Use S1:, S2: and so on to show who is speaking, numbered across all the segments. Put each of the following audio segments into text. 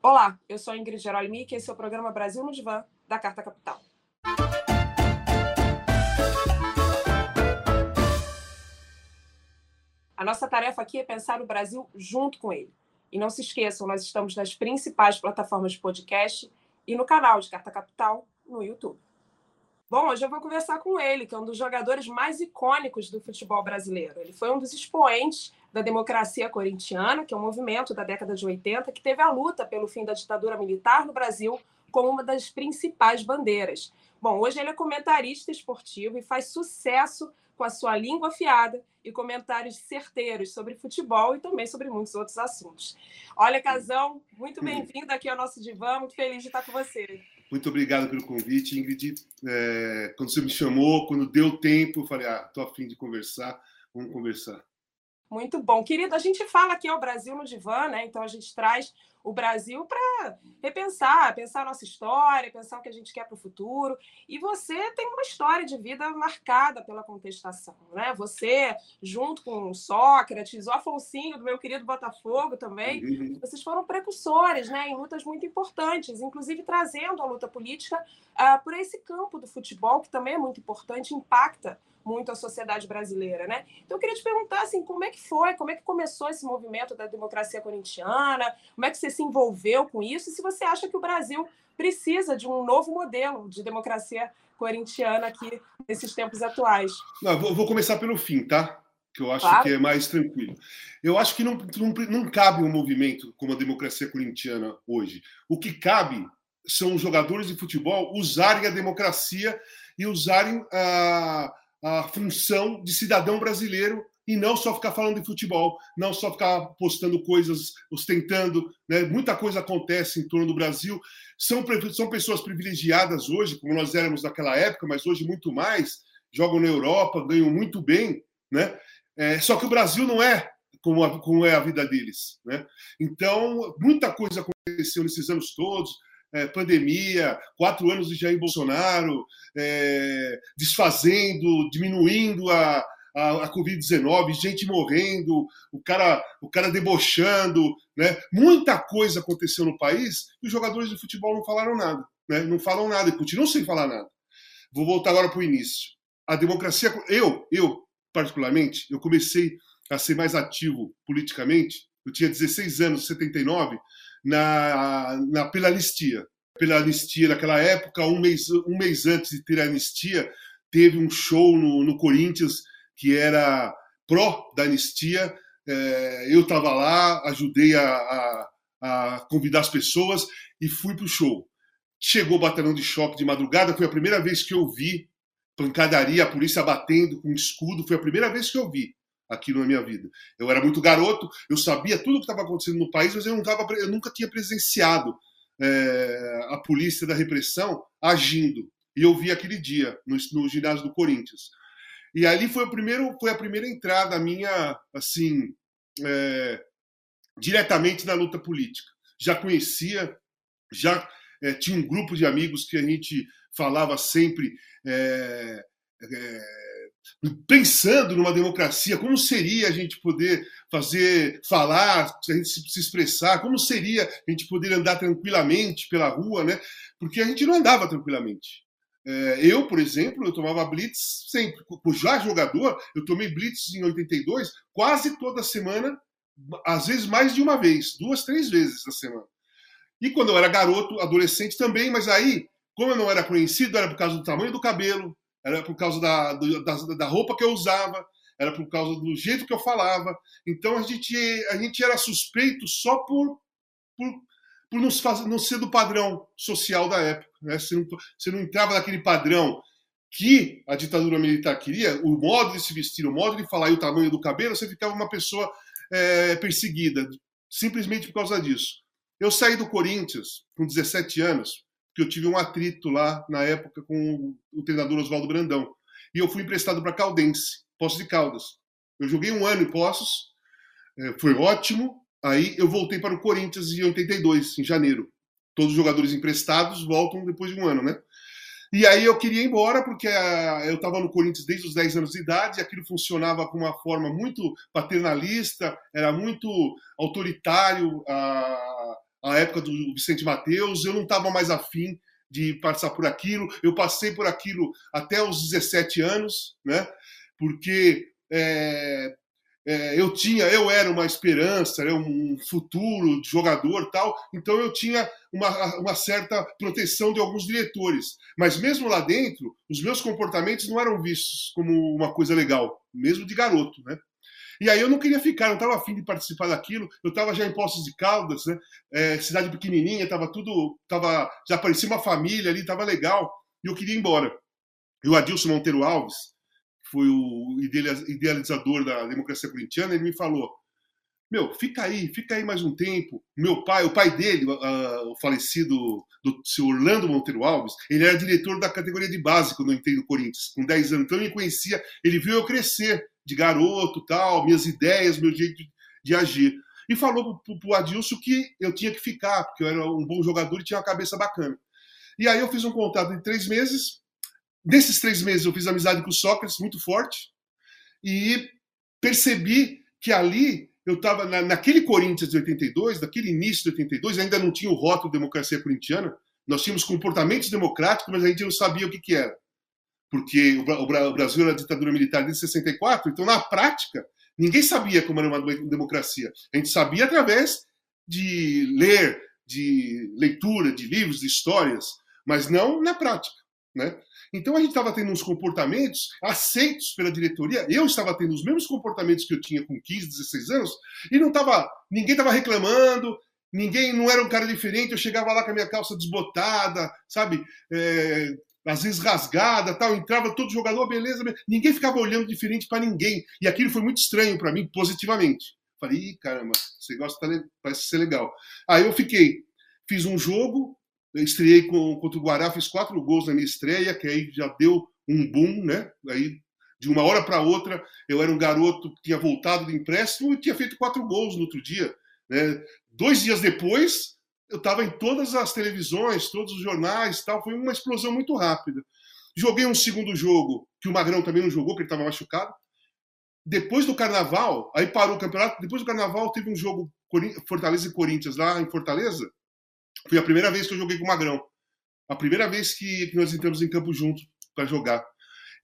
S1: Olá, eu sou Ingrid Gerolimi e esse é o programa Brasil no Divã, da Carta Capital. A nossa tarefa aqui é pensar o Brasil junto com ele. E não se esqueçam, nós estamos nas principais plataformas de podcast e no canal de Carta Capital no YouTube. Bom, hoje eu vou conversar com ele, que é um dos jogadores mais icônicos do futebol brasileiro. Ele foi um dos expoentes da democracia corintiana, que é um movimento da década de 80 que teve a luta pelo fim da ditadura militar no Brasil como uma das principais bandeiras. Bom, hoje ele é comentarista esportivo e faz sucesso com a sua língua afiada e comentários certeiros sobre futebol e também sobre muitos outros assuntos. Olha, Casão, muito bem-vindo aqui ao nosso divã, muito feliz de estar com você.
S2: Muito obrigado pelo convite, Ingrid. É, quando você me chamou, quando deu tempo, eu falei, ah, estou afim de conversar, vamos conversar.
S1: Muito bom. Querido, a gente fala aqui ao Brasil no Divã, né? Então a gente traz o Brasil para repensar, pensar a nossa história, pensar o que a gente quer para o futuro. E você tem uma história de vida marcada pela contestação, né? Você, junto com Sócrates, o Afonsinho, do meu querido Botafogo também, uhum. vocês foram precursores, né? Em lutas muito importantes, inclusive trazendo a luta política uh, por esse campo do futebol, que também é muito importante, impacta muito a sociedade brasileira, né? Então eu queria te perguntar assim, como é que foi, como é que começou esse movimento da democracia corintiana, como é que você se envolveu com isso e se você acha que o Brasil precisa de um novo modelo de democracia corintiana aqui nesses tempos atuais.
S2: Não, vou, vou começar pelo fim, tá? Que eu acho claro. que é mais tranquilo. Eu acho que não, não, não cabe um movimento como a democracia corintiana hoje. O que cabe são os jogadores de futebol usarem a democracia e usarem a, a função de cidadão brasileiro e não só ficar falando de futebol, não só ficar postando coisas, ostentando. Né? Muita coisa acontece em torno do Brasil. São, são pessoas privilegiadas hoje, como nós éramos naquela época, mas hoje muito mais. Jogam na Europa, ganham muito bem. Né? É, só que o Brasil não é como, a, como é a vida deles. Né? Então, muita coisa aconteceu nesses anos todos é, pandemia, quatro anos de Jair Bolsonaro, é, desfazendo, diminuindo a, a, a Covid-19, gente morrendo, o cara, o cara debochando, né? Muita coisa aconteceu no país e os jogadores de futebol não falaram nada, né? Não falam nada e continuam sem falar nada. Vou voltar agora para o início. A democracia, eu, eu particularmente, eu comecei a ser mais ativo politicamente. Eu tinha 16 anos, 79, na, na, pela anistia. Pela anistia naquela época, um mês, um mês antes de ter a anistia, teve um show no, no Corinthians que era pró da anistia. É, eu estava lá, ajudei a, a, a, convidar as pessoas e fui para o show. Chegou o batalhão de choque de madrugada, foi a primeira vez que eu vi pancadaria, a polícia batendo com escudo, foi a primeira vez que eu vi aquilo na minha vida. Eu era muito garoto, eu sabia tudo o que estava acontecendo no país, mas eu, não tava, eu nunca tinha presenciado é, a polícia da repressão agindo. E eu vi aquele dia no, no, ginásio do Corinthians. E ali foi, o primeiro, foi a primeira entrada minha, assim, é, diretamente na luta política. Já conhecia, já é, tinha um grupo de amigos que a gente falava sempre é pensando numa democracia, como seria a gente poder fazer, falar, a gente se expressar, como seria a gente poder andar tranquilamente pela rua, né? Porque a gente não andava tranquilamente. É, eu, por exemplo, eu tomava blitz sempre. Já jogador, eu tomei blitz em 82 quase toda semana, às vezes mais de uma vez, duas, três vezes na semana. E quando eu era garoto, adolescente também, mas aí, como eu não era conhecido, era por causa do tamanho do cabelo, era por causa da, da, da roupa que eu usava, era por causa do jeito que eu falava. Então a gente, a gente era suspeito só por, por, por não, fazer, não ser do padrão social da época. Né? Você, não, você não entrava naquele padrão que a ditadura militar queria, o modo de se vestir, o modo de falar e o tamanho do cabelo, você ficava uma pessoa é, perseguida, simplesmente por causa disso. Eu saí do Corinthians com 17 anos, que eu tive um atrito lá na época com o treinador Oswaldo Brandão. E eu fui emprestado para Caldense, Poços de Caldas. Eu joguei um ano em Poços, é, foi ótimo. Aí eu voltei para o Corinthians em 82, em janeiro. Todos os jogadores emprestados voltam depois de um ano, né? E aí eu queria ir embora, porque ah, eu estava no Corinthians desde os 10 anos de idade, e aquilo funcionava com uma forma muito paternalista, era muito autoritário a, a época do Vicente Mateus, eu não estava mais afim de passar por aquilo. Eu passei por aquilo até os 17 anos, né? Porque é, é, eu tinha, eu era uma esperança, né? um futuro de jogador, tal. Então eu tinha uma, uma certa proteção de alguns diretores. Mas mesmo lá dentro, os meus comportamentos não eram vistos como uma coisa legal, mesmo de garoto, né? E aí eu não queria ficar, não estava afim de participar daquilo. Eu estava já em Poços de Caldas, né? É, cidade pequenininha, estava tudo, tava, já parecia uma família ali, estava legal. E eu queria ir embora. E o Adilson Monteiro Alves, que foi o idealizador da democracia corintiana, ele me falou: meu, fica aí, fica aí mais um tempo. Meu pai, o pai dele, uh, o falecido do seu Orlando Monteiro Alves, ele era diretor da categoria de base quando eu no Corinthians, com 10 anos. Então ele conhecia, ele viu eu crescer de garoto, tal, minhas ideias, meu jeito de, de agir. E falou pro, pro Adilson que eu tinha que ficar, porque eu era um bom jogador e tinha uma cabeça bacana. E aí eu fiz um contrato de três meses. Nesses três meses eu fiz amizade com o Sócrates, muito forte, e percebi que ali eu estava na, naquele Corinthians de 82, naquele início de 82, ainda não tinha o rótulo democracia corintiana. Nós tínhamos comportamentos democráticos, mas a gente não sabia o que, que era porque o Brasil era ditadura militar desde 64, então na prática ninguém sabia como era uma democracia. A gente sabia através de ler, de leitura, de livros, de histórias, mas não na prática, né? Então a gente estava tendo uns comportamentos aceitos pela diretoria. Eu estava tendo os mesmos comportamentos que eu tinha com 15, 16 anos e não estava, ninguém estava reclamando, ninguém não era um cara diferente. Eu chegava lá com a minha calça desbotada, sabe, é, às vezes rasgada, tal, entrava todo jogador, beleza, beleza. ninguém ficava olhando diferente para ninguém. E aquilo foi muito estranho para mim, positivamente. Falei, Ih, caramba, esse negócio tá, parece ser legal. Aí eu fiquei, fiz um jogo, estreiei com, contra o Guará, fiz quatro gols na minha estreia, que aí já deu um boom, né? Aí, de uma hora para outra, eu era um garoto que tinha voltado de empréstimo e tinha feito quatro gols no outro dia. Né? Dois dias depois, eu estava em todas as televisões, todos os jornais, tal. Foi uma explosão muito rápida. Joguei um segundo jogo que o Magrão também não jogou, porque ele estava machucado. Depois do Carnaval, aí parou o campeonato. Depois do Carnaval teve um jogo Fortaleza e Corinthians lá em Fortaleza. Foi a primeira vez que eu joguei com o Magrão. A primeira vez que, nós entramos em campo junto para jogar.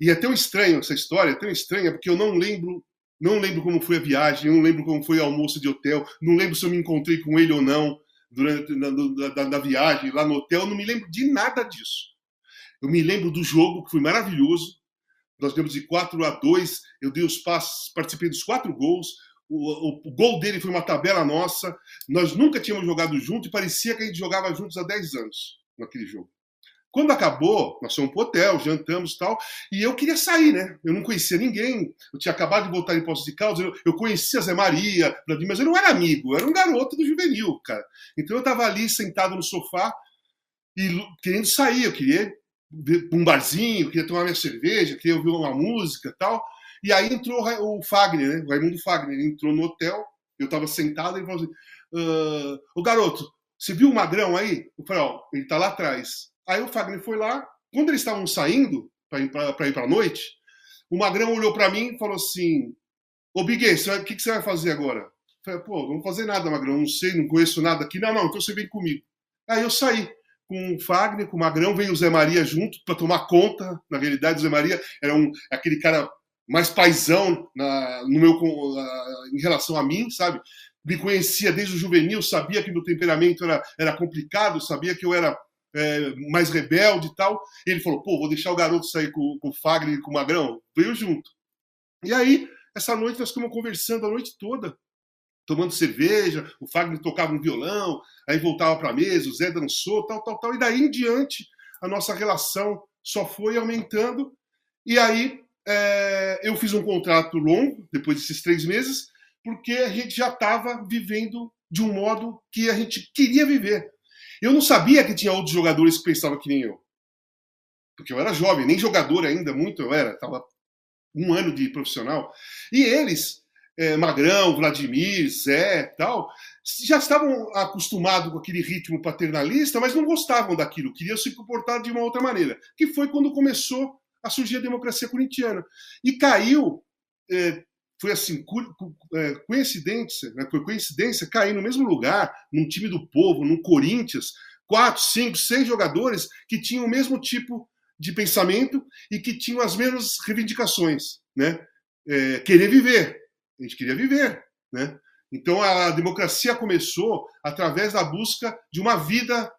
S2: E é tão estranho essa história, é tão estranha, porque eu não lembro não lembro como foi a viagem, não lembro como foi o almoço de hotel, não lembro se eu me encontrei com ele ou não durante na, da, da, viagem lá no hotel, eu não me lembro de nada disso. Eu me lembro do jogo, que foi maravilhoso. Nós ganhamos de 4 a 2, eu dei os passos, participei dos quatro gols. O, o, o, gol dele foi uma tabela nossa. Nós nunca tínhamos jogado junto e parecia que a gente jogava juntos há 10 anos naquele jogo. Quando acabou, nós fomos pro hotel, jantamos e tal, e eu queria sair, né? Eu não conhecia ninguém, eu tinha acabado de voltar em Poços de Caldas, eu, eu conhecia Zé Maria, mas eu não era amigo, eu era um garoto do juvenil, cara. Então eu estava ali sentado no sofá e querendo sair, eu queria um barzinho, queria tomar minha cerveja, queria ouvir uma música e tal. E aí entrou o Fagner, né? O Raimundo Fagner, ele entrou no hotel, eu estava sentado e ele falou assim: uh, Ô garoto, você viu o Magrão aí? Eu falei: Ó, ele está lá atrás. Aí o Fagner foi lá. Quando eles estavam saindo para ir para a noite, o Magrão olhou para mim e falou assim: Ô Biguê, o que, que, você vai fazer agora? Eu falei, pô, não fazer nada, Magrão, não sei, não conheço nada aqui. Não, não, então você vem comigo. Aí eu saí com o Fagner, com o Magrão, veio o Zé Maria junto para tomar conta. Na realidade, o Zé Maria era um, aquele cara mais paisão na, no meu, em relação a mim, sabe? Me conhecia desde o juvenil, sabia que meu temperamento era, era complicado, sabia que eu era é, mais rebelde e tal. E ele falou: pô, vou deixar o garoto sair com, com o Fagner e com o Magrão. Veio junto. E aí, essa noite nós ficamos conversando a noite toda, tomando cerveja. O Fagner tocava um violão, aí voltava para a mesa, o Zé dançou, tal, tal, tal. E daí em diante, a nossa relação só foi aumentando. E aí, é, eu fiz um contrato longo, depois desses três meses, porque a gente já estava vivendo de um modo que a gente queria viver. Eu não sabia que tinha outros jogadores que pensavam que nem eu. Porque eu era jovem, nem jogador ainda, muito eu era, estava um ano de profissional. E eles, é, Magrão, Vladimir, Zé tal, já estavam acostumados com aquele ritmo paternalista, mas não gostavam daquilo, queriam se comportar de uma outra maneira. Que foi quando começou a surgir a democracia corintiana. E caiu, é, foi assim, é, coincidência, né? foi coincidência cair no mesmo lugar, num time do povo, num Corinthians, quatro, cinco, seis jogadores que tinham o mesmo tipo de pensamento e que tinham as mesmas reivindicações, né? É, querer viver, a gente queria viver, né? Então a democracia começou através da busca de uma vida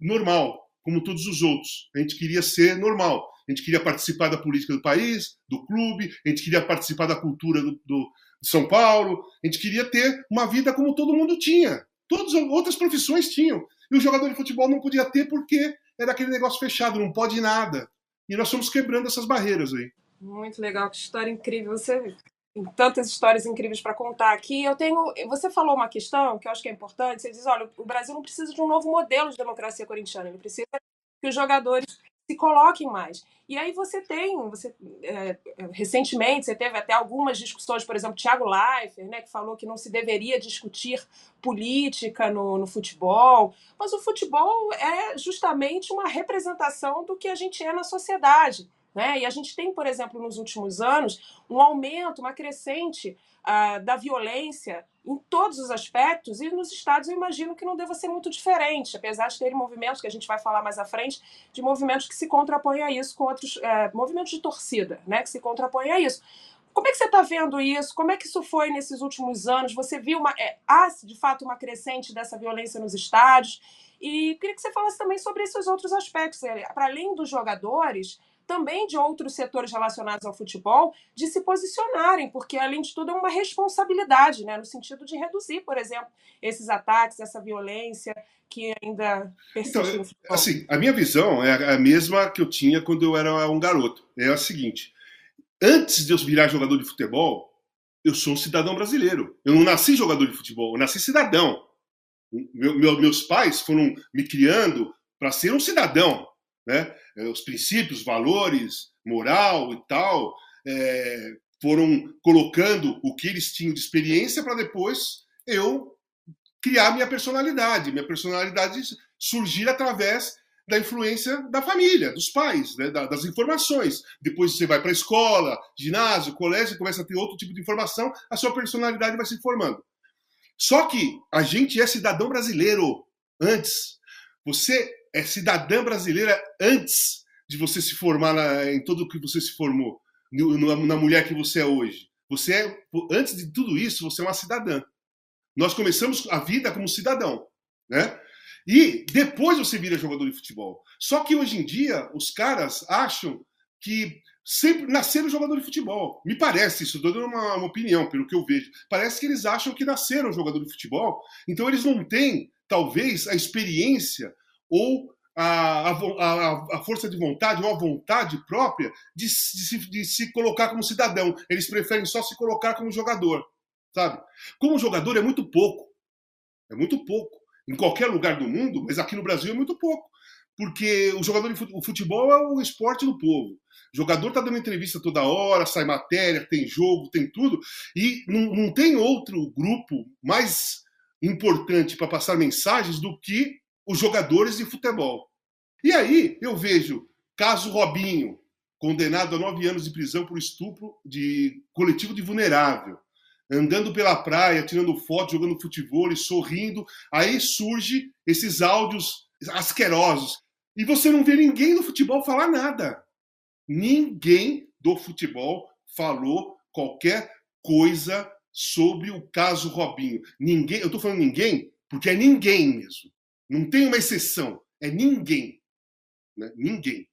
S2: normal, como todos os outros. A gente queria ser normal. A gente queria participar da política do país, do clube, a gente queria participar da cultura do, do de São Paulo, a gente queria ter uma vida como todo mundo tinha. Todas as outras profissões tinham. E o jogador de futebol não podia ter porque era aquele negócio fechado, não pode nada. E nós fomos quebrando essas barreiras aí.
S1: Muito legal, que história incrível. Você tem tantas histórias incríveis para contar aqui. Eu tenho, você falou uma questão que eu acho que é importante. Você diz, olha, o Brasil não precisa de um novo modelo de democracia corintiana. Ele precisa que os jogadores se coloquem mais. E aí você tem, você é, recentemente você teve até algumas discussões, por exemplo, Thiago Leifert, né, que falou que não se deveria discutir política no, no futebol, mas o futebol é justamente uma representação do que a gente é na sociedade. Né? E a gente tem, por exemplo, nos últimos anos, um aumento, uma crescente uh, da violência em todos os aspectos, e nos estados eu imagino que não deva ser muito diferente, apesar de terem movimentos, que a gente vai falar mais à frente, de movimentos que se contrapõem a isso com outros uh, movimentos de torcida, né, que se contrapõem a isso. Como é que você está vendo isso? Como é que isso foi nesses últimos anos? Você viu uma, é, há de fato uma crescente dessa violência nos estádios? E queria que você falasse também sobre esses outros aspectos. Para além dos jogadores, também de outros setores relacionados ao futebol, de se posicionarem, porque, além de tudo, é uma responsabilidade, né? no sentido de reduzir, por exemplo, esses ataques, essa violência que ainda persiste então, no futebol.
S2: Assim, a minha visão é a mesma que eu tinha quando eu era um garoto. É a seguinte: antes de eu virar jogador de futebol, eu sou um cidadão brasileiro. Eu não nasci jogador de futebol, eu nasci cidadão. Meu, meu, meus pais foram me criando para ser um cidadão, né? É, os princípios, valores, moral e tal, é, foram colocando o que eles tinham de experiência para depois eu criar minha personalidade. Minha personalidade surgir através da influência da família, dos pais, né, das informações. Depois você vai para a escola, ginásio, colégio, começa a ter outro tipo de informação, a sua personalidade vai se formando. Só que a gente é cidadão brasileiro antes. Você é cidadã brasileira antes de você se formar na, em tudo que você se formou, na, mulher que você é hoje. Você é, antes de tudo isso, você é uma cidadã. Nós começamos a vida como cidadão, né? E depois você vira jogador de futebol. Só que hoje em dia os caras acham que sempre nasceram jogador de futebol. Me parece isso, dando uma, uma, opinião pelo que eu vejo. Parece que eles acham que nasceram jogador de futebol, então eles não têm, talvez, a experiência ou a, a, a, força de vontade ou a vontade própria de, de, se, de, se, colocar como cidadão. Eles preferem só se colocar como jogador, sabe? Como jogador é muito pouco. É muito pouco. Em qualquer lugar do mundo, mas aqui no Brasil é muito pouco. Porque o jogador de futebol é o esporte do povo. O jogador está dando entrevista toda hora, sai matéria, tem jogo, tem tudo. E não, não tem outro grupo mais importante para passar mensagens do que os jogadores de futebol. E aí eu vejo caso Robinho, condenado a nove anos de prisão por estupro de coletivo de vulnerável, andando pela praia, tirando foto, jogando futebol, sorrindo. Aí surge esses áudios asquerosos. E você não vê ninguém do futebol falar nada. Ninguém do futebol falou qualquer coisa sobre o caso Robinho. Ninguém, eu estou falando ninguém, porque é ninguém mesmo. Não tem uma exceção, é ninguém. Né? Ninguém.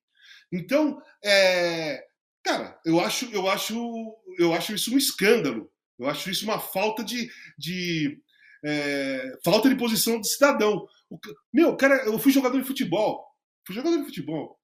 S2: Então, é, cara, eu acho, eu acho, eu acho isso um escândalo. Eu acho isso uma falta de, de é, falta de posição de cidadão. O, meu, cara, eu fui jogador de futebol, fui jogador de futebol,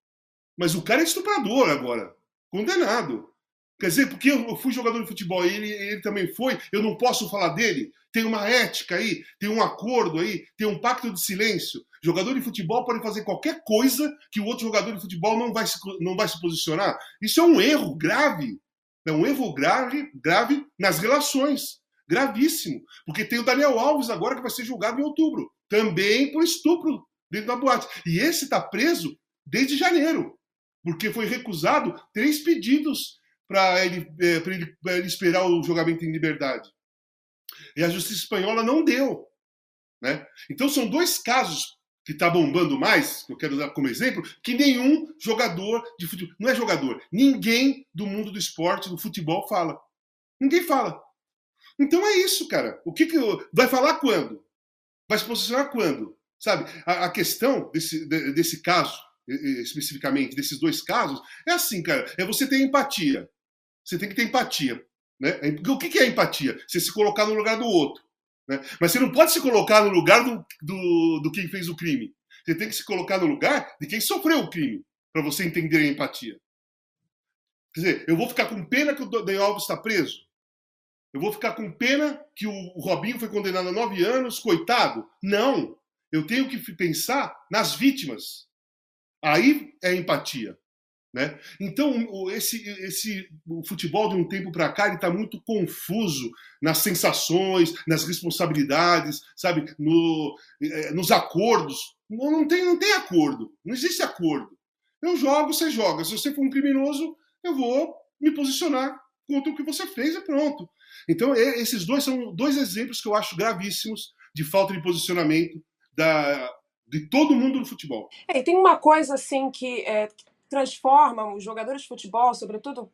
S2: mas o cara é estuprador agora, condenado. Quer dizer, porque eu fui jogador de futebol e ele, ele também foi, eu não posso falar dele? Tem uma ética aí, tem um acordo aí, tem um pacto de silêncio. Jogador de futebol pode fazer qualquer coisa que o outro jogador de futebol não vai se, não vai se posicionar. Isso é um erro grave. É um erro grave, grave nas relações. Gravíssimo. Porque tem o Daniel Alves agora que vai ser julgado em outubro. Também por estupro dentro da boate. E esse está preso desde janeiro. Porque foi recusado três pedidos para ele, é, ele, ele esperar o julgamento em liberdade. E a justiça espanhola não deu. Né? Então são dois casos que está bombando mais, que eu quero dar como exemplo, que nenhum jogador de futebol, não é jogador, ninguém do mundo do esporte, do futebol fala. Ninguém fala. Então é isso, cara. O que, que vai falar quando? Vai se posicionar quando? Sabe? A, a questão desse, desse caso, especificamente, desses dois casos, é assim, cara. É você ter empatia. Você tem que ter empatia. Né? O que, que é empatia? Você se colocar no lugar do outro. Né? Mas você não pode se colocar no lugar do, do, do quem fez o crime. Você tem que se colocar no lugar de quem sofreu o crime, para você entender a empatia. Quer dizer, eu vou ficar com pena que o Daniel Alves está preso? Eu vou ficar com pena que o Robinho foi condenado a nove anos, coitado? Não. Eu tenho que pensar nas vítimas. Aí é empatia. Né? Então, esse, esse o futebol de um tempo para cá está muito confuso nas sensações, nas responsabilidades, sabe, no, é, nos acordos. Não, não, tem, não tem acordo, não existe acordo. Eu jogo, você joga. Se você for um criminoso, eu vou me posicionar contra o que você fez e pronto. Então, esses dois são dois exemplos que eu acho gravíssimos de falta de posicionamento da, de todo mundo no futebol.
S1: É, tem uma coisa assim que é, transforma os jogadores de futebol, sobretudo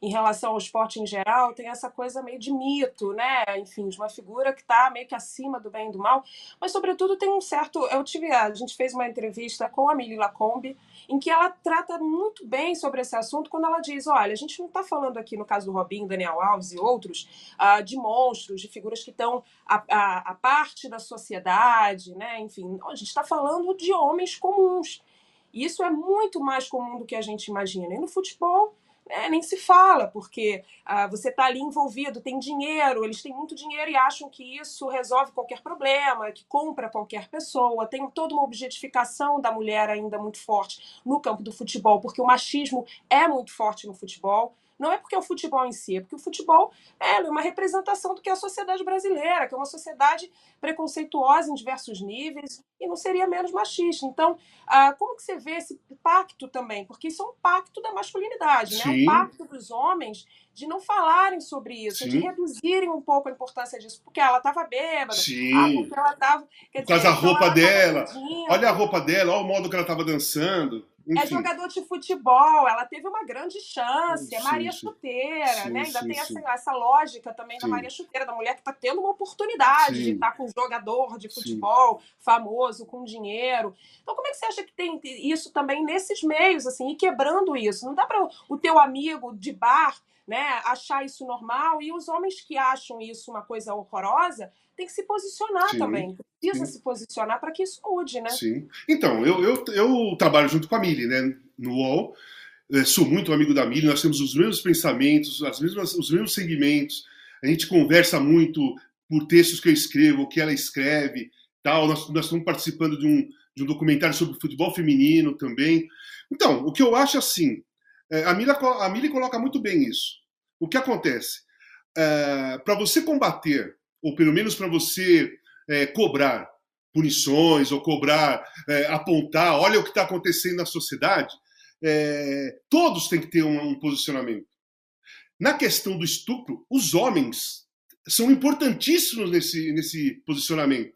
S1: em relação ao esporte em geral, tem essa coisa meio de mito, né? Enfim, de uma figura que está meio que acima do bem e do mal, mas sobretudo tem um certo. Eu tive, a gente fez uma entrevista com a Mili Lacombe, em que ela trata muito bem sobre esse assunto quando ela diz: olha, a gente não está falando aqui no caso do Robinho, Daniel Alves e outros, uh, de monstros, de figuras que estão a, a, a parte da sociedade, né? Enfim, a gente está falando de homens comuns isso é muito mais comum do que a gente imagina. E no futebol, né, nem se fala, porque ah, você está ali envolvido, tem dinheiro, eles têm muito dinheiro e acham que isso resolve qualquer problema, que compra qualquer pessoa. Tem toda uma objetificação da mulher ainda muito forte no campo do futebol, porque o machismo é muito forte no futebol. Não é porque é o futebol em si, é porque o futebol é uma representação do que é a sociedade brasileira, que é uma sociedade preconceituosa em diversos níveis e não seria menos machista. Então, ah, como que você vê esse pacto também? Porque isso é um pacto da masculinidade, né? um pacto dos homens de não falarem sobre isso, Sim. de reduzirem um pouco a importância disso, porque ela estava bêbada,
S2: Sim. Ah, porque ela estava. Por causa da roupa dela. Olha a roupa dela, olha o modo que ela estava dançando.
S1: É Enfim. É jogador de futebol, ela teve uma grande chance, é Maria sim, Chuteira, sim, né? Ainda sim, tem essa, essa lógica também da Maria Chuteira, da mulher que está tendo uma oportunidade de estar tá com um jogador de futebol famoso, com dinheiro. Então, como é que você acha que tem isso também nesses meios, assim, e quebrando isso? Não dá para o teu amigo de bar né, achar isso normal e os homens que acham isso uma coisa horrorosa tem que se posicionar sim, também. Precisa sim. se posicionar para que isso mude, né?
S2: Sim. Então, eu, eu, eu trabalho junto com a Mili, né? No UOL. Eu sou muito amigo da Mili, nós temos os mesmos pensamentos, as mesmas, os mesmos segmentos. A gente conversa muito por textos que eu escrevo, o que ela escreve, tal. Nós, nós estamos participando de um, de um documentário sobre futebol feminino também. Então, o que eu acho assim, é, a Mili, a Mili coloca muito bem isso. O que acontece? É, para você combater ou pelo menos para você é, cobrar punições ou cobrar, é, apontar, olha o que está acontecendo na sociedade, é, todos têm que ter um, um posicionamento. Na questão do estupro, os homens são importantíssimos nesse, nesse posicionamento.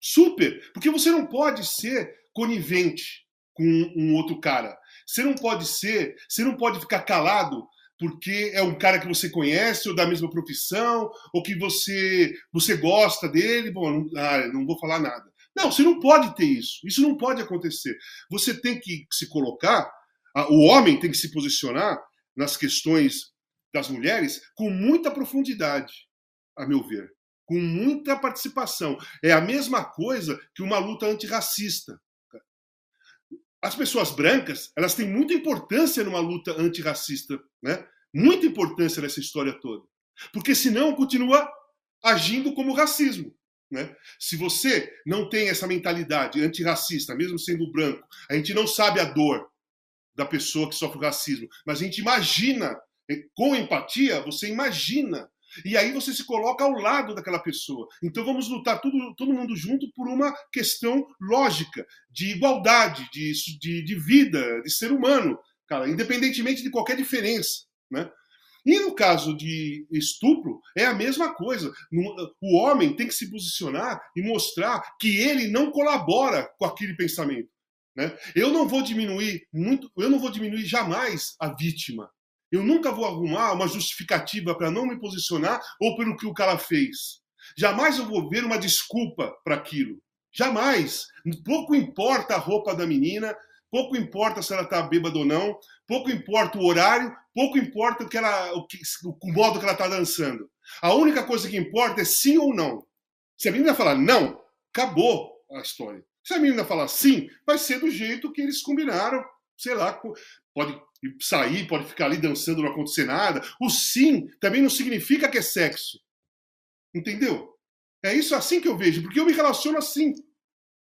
S2: Super! Porque você não pode ser conivente com um outro cara. Você não pode ser, você não pode ficar calado porque é um cara que você conhece ou da mesma profissão ou que você você gosta dele, bom, não, ah, não vou falar nada. Não, você não pode ter isso. Isso não pode acontecer. Você tem que se colocar, o homem tem que se posicionar nas questões das mulheres com muita profundidade, a meu ver, com muita participação. É a mesma coisa que uma luta antirracista. As pessoas brancas, elas têm muita importância numa luta antirracista, né? Muita importância nessa história toda. Porque senão continua agindo como racismo. Né? Se você não tem essa mentalidade antirracista, mesmo sendo branco, a gente não sabe a dor da pessoa que sofre racismo, mas a gente imagina, com empatia, você imagina. E aí você se coloca ao lado daquela pessoa. Então vamos lutar tudo, todo mundo junto por uma questão lógica, de igualdade, de, de, de vida, de ser humano, cara, independentemente de qualquer diferença. Né? E no caso de estupro, é a mesma coisa. O homem tem que se posicionar e mostrar que ele não colabora com aquele pensamento. Né? Eu não vou diminuir muito, eu não vou diminuir jamais a vítima. Eu nunca vou arrumar uma justificativa para não me posicionar ou pelo que o cara fez. Jamais eu vou ver uma desculpa para aquilo. Jamais. Pouco importa a roupa da menina, pouco importa se ela está bêbada ou não, pouco importa o horário, pouco importa o, que ela, o, que, o modo que ela está dançando. A única coisa que importa é sim ou não. Se a menina falar não, acabou a história. Se a menina falar sim, vai ser do jeito que eles combinaram. Sei lá, pode sair, pode ficar ali dançando, não acontecer nada. O sim também não significa que é sexo. Entendeu? É isso assim que eu vejo, porque eu me relaciono assim.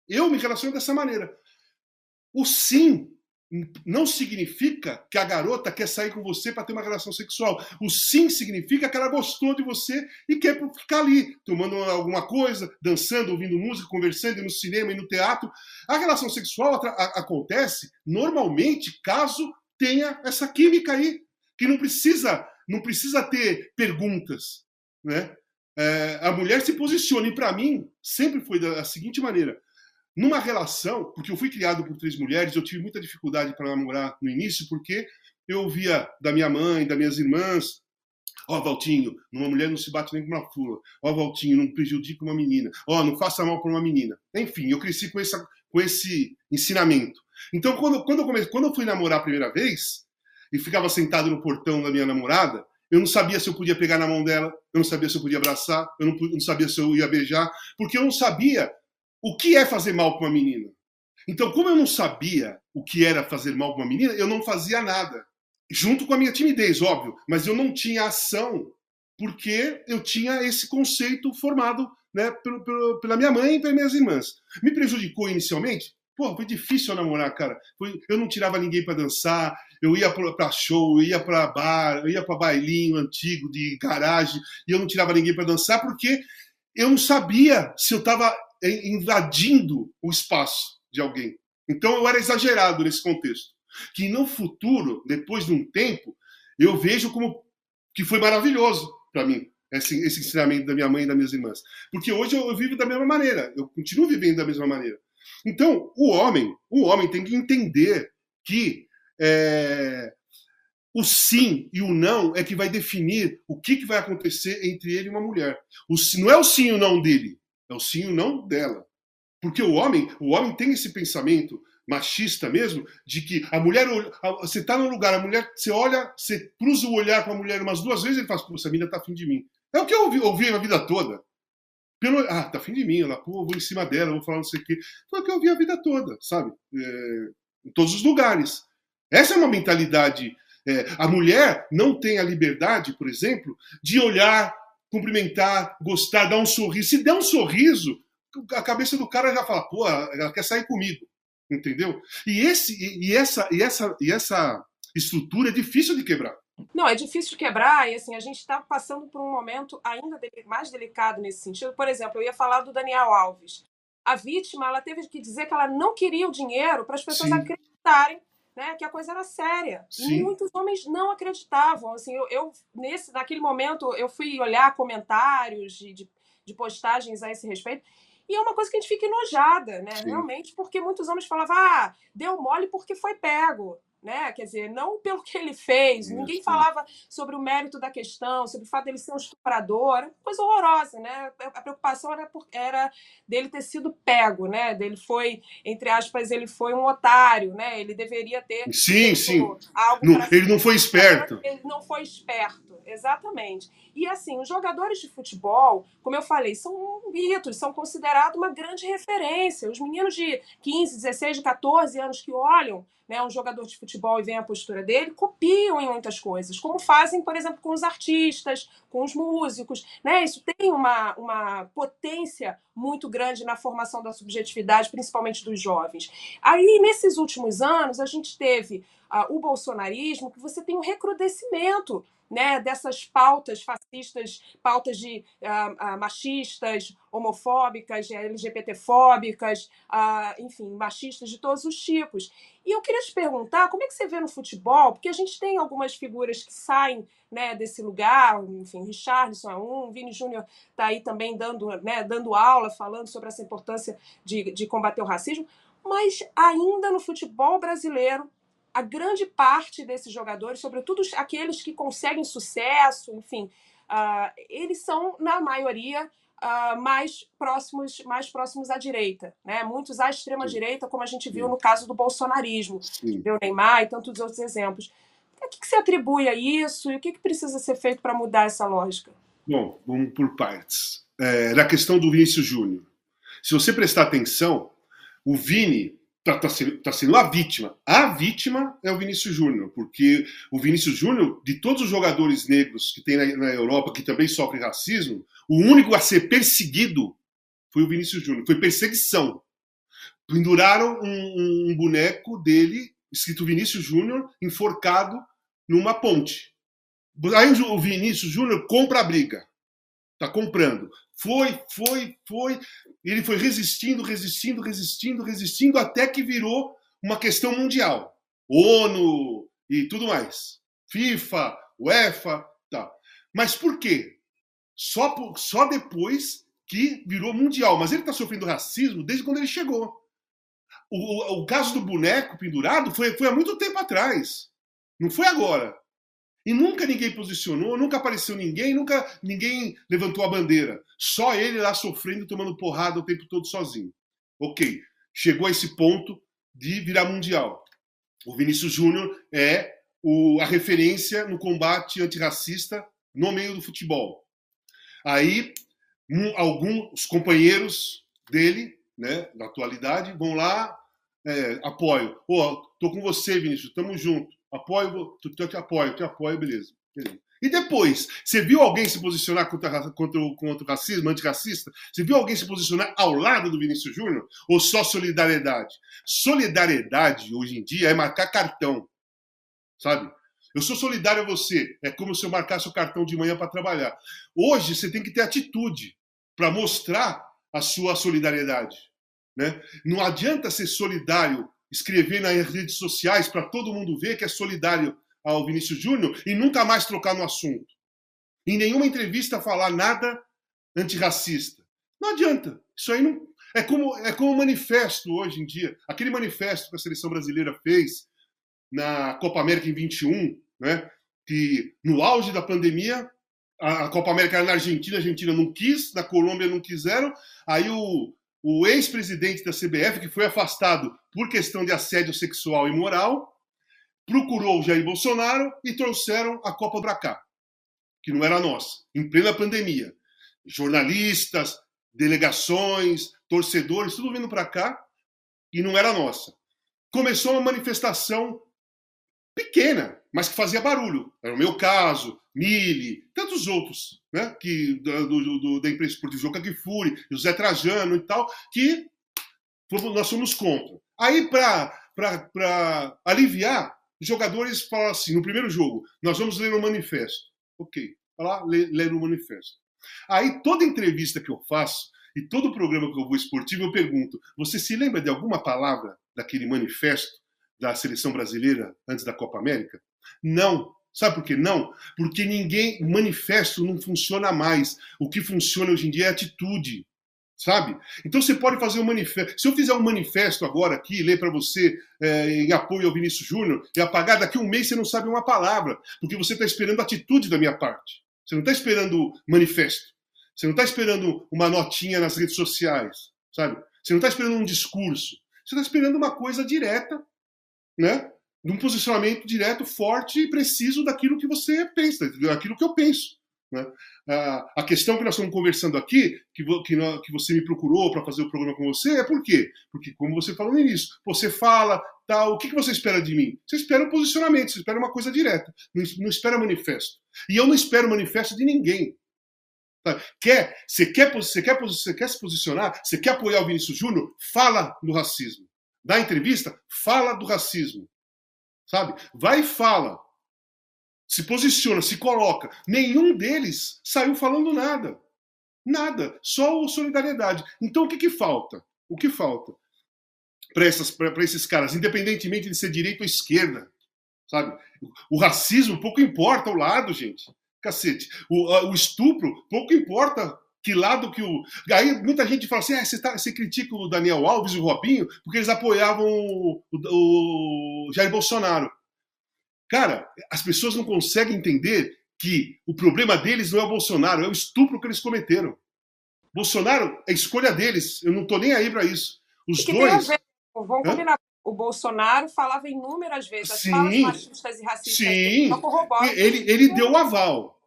S2: Eu me relaciono dessa maneira. O sim não significa que a garota quer sair com você para ter uma relação sexual. O sim significa que ela gostou de você e quer ficar ali, tomando alguma coisa, dançando, ouvindo música, conversando, no cinema e no teatro. A relação sexual acontece normalmente caso tenha essa química aí, que não precisa, não precisa ter perguntas, né? É, a mulher se posiciona e para mim sempre foi da seguinte maneira: numa relação, porque eu fui criado por três mulheres, eu tive muita dificuldade para namorar no início, porque eu ouvia da minha mãe, das minhas irmãs, ó, oh, Valtinho, uma mulher não se bate nem com uma fula. Ó, oh, Valtinho, não prejudica uma menina. Ó, oh, não faça mal para uma menina. Enfim, eu cresci com, essa, com esse ensinamento. Então, quando, quando, eu comecei, quando eu fui namorar a primeira vez, e ficava sentado no portão da minha namorada, eu não sabia se eu podia pegar na mão dela, eu não sabia se eu podia abraçar, eu não, não sabia se eu ia beijar, porque eu não sabia o que é fazer mal para uma menina? Então, como eu não sabia o que era fazer mal para uma menina, eu não fazia nada. Junto com a minha timidez, óbvio, mas eu não tinha ação porque eu tinha esse conceito formado né, pelo, pelo, pela minha mãe e pelas minhas irmãs. Me prejudicou inicialmente? Pô, foi difícil namorar, cara. Eu não tirava ninguém para dançar, eu ia para show, eu ia para bar, eu ia para bailinho antigo de garagem, e eu não tirava ninguém para dançar porque eu não sabia se eu estava invadindo o espaço de alguém. Então eu era exagerado nesse contexto. Que no futuro, depois de um tempo, eu vejo como que foi maravilhoso para mim esse, esse, ensinamento da minha mãe e das minhas irmãs. Porque hoje eu, vivo da mesma maneira, eu continuo vivendo da mesma maneira. Então, o homem, o homem tem que entender que é, o sim e o não é que vai definir o que, que vai acontecer entre ele e uma mulher. O, não é o sim e o não dele, é o sim ou não dela. Porque o homem, o homem tem esse pensamento machista mesmo, de que a mulher, você está num lugar, a mulher, você olha, você cruza o olhar com a mulher umas duas vezes e ele fala, pô, essa menina tá afim de mim. É o que eu ouvi, ouvi a vida toda. Pelo, ah, tá afim de mim, ela, pô, vou em cima dela, vou falar não sei o quê. Foi o que eu ouvi a vida toda, sabe? É, em todos os lugares. Essa é uma mentalidade. É, a mulher não tem a liberdade, por exemplo, de olhar cumprimentar, gostar, dar um sorriso. Se der um sorriso, a cabeça do cara já fala, pô, ela quer sair comigo, entendeu? E esse e essa e essa e essa estrutura é difícil de quebrar.
S1: Não, é difícil de quebrar e assim a gente está passando por um momento ainda mais delicado nesse sentido. Por exemplo, eu ia falar do Daniel Alves. A vítima, ela teve que dizer que ela não queria o dinheiro para as pessoas Sim. acreditarem né, que a coisa era séria. Sim. E muitos homens não acreditavam. Assim, eu, eu, nesse, naquele momento, eu fui olhar comentários de, de, de, postagens a esse respeito. E é uma coisa que a gente fica enojada, né? Sim. Realmente, porque muitos homens falavam, ah, deu mole porque foi pego né? Quer dizer, não pelo que ele fez, Isso. ninguém falava sobre o mérito da questão, sobre o fato dele ser um estuprador, coisa horrorosa, né? A preocupação era, por, era dele ter sido pego, né? Dele foi, entre aspas, ele foi um otário, né? Ele deveria ter
S2: sim, sim. Não, ele não foi esperto.
S1: Ele não foi esperto, exatamente. E assim, os jogadores de futebol, como eu falei, são mitos, são considerados uma grande referência. Os meninos de 15, 16, 14 anos que olham né, um jogador de futebol e veem a postura dele, copiam em muitas coisas, como fazem, por exemplo, com os artistas, com os músicos. Né? Isso tem uma, uma potência muito grande na formação da subjetividade, principalmente dos jovens. Aí, nesses últimos anos, a gente teve uh, o bolsonarismo, que você tem um recrudescimento né, dessas pautas fascistas, pautas de uh, uh, machistas, homofóbicas, LGBTfóbicas, uh, enfim, machistas de todos os tipos. E eu queria te perguntar, como é que você vê no futebol? Porque a gente tem algumas figuras que saem né, desse lugar, enfim, Richardson é um, Vini Júnior está aí também dando, né, dando aula, falando sobre essa importância de, de combater o racismo, mas ainda no futebol brasileiro, a grande parte desses jogadores, sobretudo aqueles que conseguem sucesso, enfim, uh, eles são, na maioria, uh, mais próximos mais próximos à direita, né? Muitos à extrema direita, como a gente viu no caso do bolsonarismo, do Neymar e tantos outros exemplos. O que, que você atribui a isso e o que, que precisa ser feito para mudar essa lógica?
S2: Bom, vamos por partes. É, na questão do Vinícius Júnior, se você prestar atenção, o Vini está tá sendo, tá sendo a vítima. A vítima é o Vinícius Júnior, porque o Vinícius Júnior, de todos os jogadores negros que tem na, na, Europa que também sofrem racismo, o único a ser perseguido foi o Vinícius Júnior. Foi perseguição. Penduraram um, um boneco dele, escrito Vinícius Júnior, enforcado numa ponte. Aí o Vinícius Júnior compra a briga. Tá comprando. Foi, foi, foi. Ele foi resistindo, resistindo, resistindo, resistindo, até que virou uma questão mundial. ONU e tudo mais. FIFA, UEFA, tá. Mas por quê? Só, só depois que virou mundial. Mas ele está sofrendo racismo desde quando ele chegou. O, o, o, caso do boneco pendurado foi, foi há muito tempo atrás. Não foi agora. E nunca ninguém posicionou, nunca apareceu ninguém, nunca ninguém levantou a bandeira. Só ele lá sofrendo, tomando porrada o tempo todo sozinho. Ok, chegou a esse ponto de virar mundial. O Vinícius Júnior é o, a referência no combate antirracista no meio do futebol. Aí, um, alguns companheiros dele, né, da atualidade, vão lá, é, apoio. Pô, tô com você, Vinícius, tamo junto. Apoio, tu, tu, te apoio, te apoio, beleza. beleza. E depois, você viu alguém se posicionar contra, contra, contra o racismo, antirracista? Você viu alguém se posicionar ao lado do Vinícius Júnior? Ou só solidariedade? Solidariedade, hoje em dia, é marcar cartão. Sabe? Eu sou solidário a você. É como se eu marcasse o cartão de manhã para trabalhar. Hoje, você tem que ter atitude para mostrar a sua solidariedade. Né? Não adianta ser solidário escrever nas redes sociais para todo mundo ver que é solidário ao Vinícius Júnior e nunca mais trocar no assunto. Em nenhuma entrevista falar nada antirracista. Não adianta. Isso aí não. É como, é como o manifesto hoje em dia. Aquele manifesto que a seleção brasileira fez na Copa América em 21, né? que no auge da pandemia, a Copa América era na Argentina, a Argentina não quis, na Colômbia não quiseram, aí o, o ex-presidente da CBF, que foi afastado por questão de assédio sexual e moral, procurou o Jair Bolsonaro e trouxeram a Copa para cá, que não era nossa, em plena pandemia. Jornalistas, delegações, torcedores, tudo vindo para cá e não era nossa. Começou uma manifestação pequena, mas que fazia barulho. Era o meu caso, Mili, tantos outros, né? Que, do, do, da imprensa esportiva, Joca Kifuri, José Trajano e tal, que nós somos contra. Aí, para aliviar, os jogadores falaram assim: no primeiro jogo, nós vamos ler o manifesto. Ok, vai lá, ler, o manifesto. Aí, toda entrevista que eu faço e todo programa que eu vou esportivo, eu pergunto: você se lembra de alguma palavra daquele manifesto da seleção brasileira antes da Copa América? Não. Sabe por que não? Porque ninguém, manifesto não funciona mais. O que funciona hoje em dia é atitude. Sabe? Então você pode fazer um manifesto. Se eu fizer um manifesto agora aqui, ler para você é, em apoio ao Vinícius Júnior, e apagar daqui a um mês você não sabe uma palavra, porque você está esperando atitude da minha parte. Você não está esperando manifesto. Você não está esperando uma notinha nas redes sociais, sabe? Você não está esperando um discurso. Você está esperando uma coisa direta, né? De um posicionamento direto, forte e preciso daquilo que você pensa, daquilo que eu penso. Né? A questão que nós estamos conversando aqui, que, que você me procurou para fazer o programa com você, é por quê? Porque, como você falou no início, você fala, tal, o que você espera de mim? Você espera um posicionamento, você espera uma coisa direta, não espera manifesto. E eu não espero manifesto de ninguém. Quer, você, quer, você, quer, você quer se posicionar, você quer apoiar o Vinícius Júnior? Fala do racismo. Dá entrevista? Fala do racismo sabe? Vai e fala. se posiciona, se coloca. Nenhum deles saiu falando nada. Nada, só solidariedade. Então o que, que falta? O que falta para esses caras, independentemente de ser direita ou esquerda? Sabe? O racismo pouco importa o lado, gente. Cacete. O, o estupro pouco importa que lado que o. Aí muita gente fala assim: ah, você, tá, você critica o Daniel Alves e o Robinho porque eles apoiavam o, o, o Jair Bolsonaro. Cara, as pessoas não conseguem entender que o problema deles não é o Bolsonaro, é o estupro que eles cometeram. Bolsonaro é escolha deles, eu não estou nem aí para isso. Os dois.
S1: Vamos combinar. O Bolsonaro falava inúmeras vezes as
S2: sim, falas
S1: machistas e racistas.
S2: Sim, ele, ele deu o aval.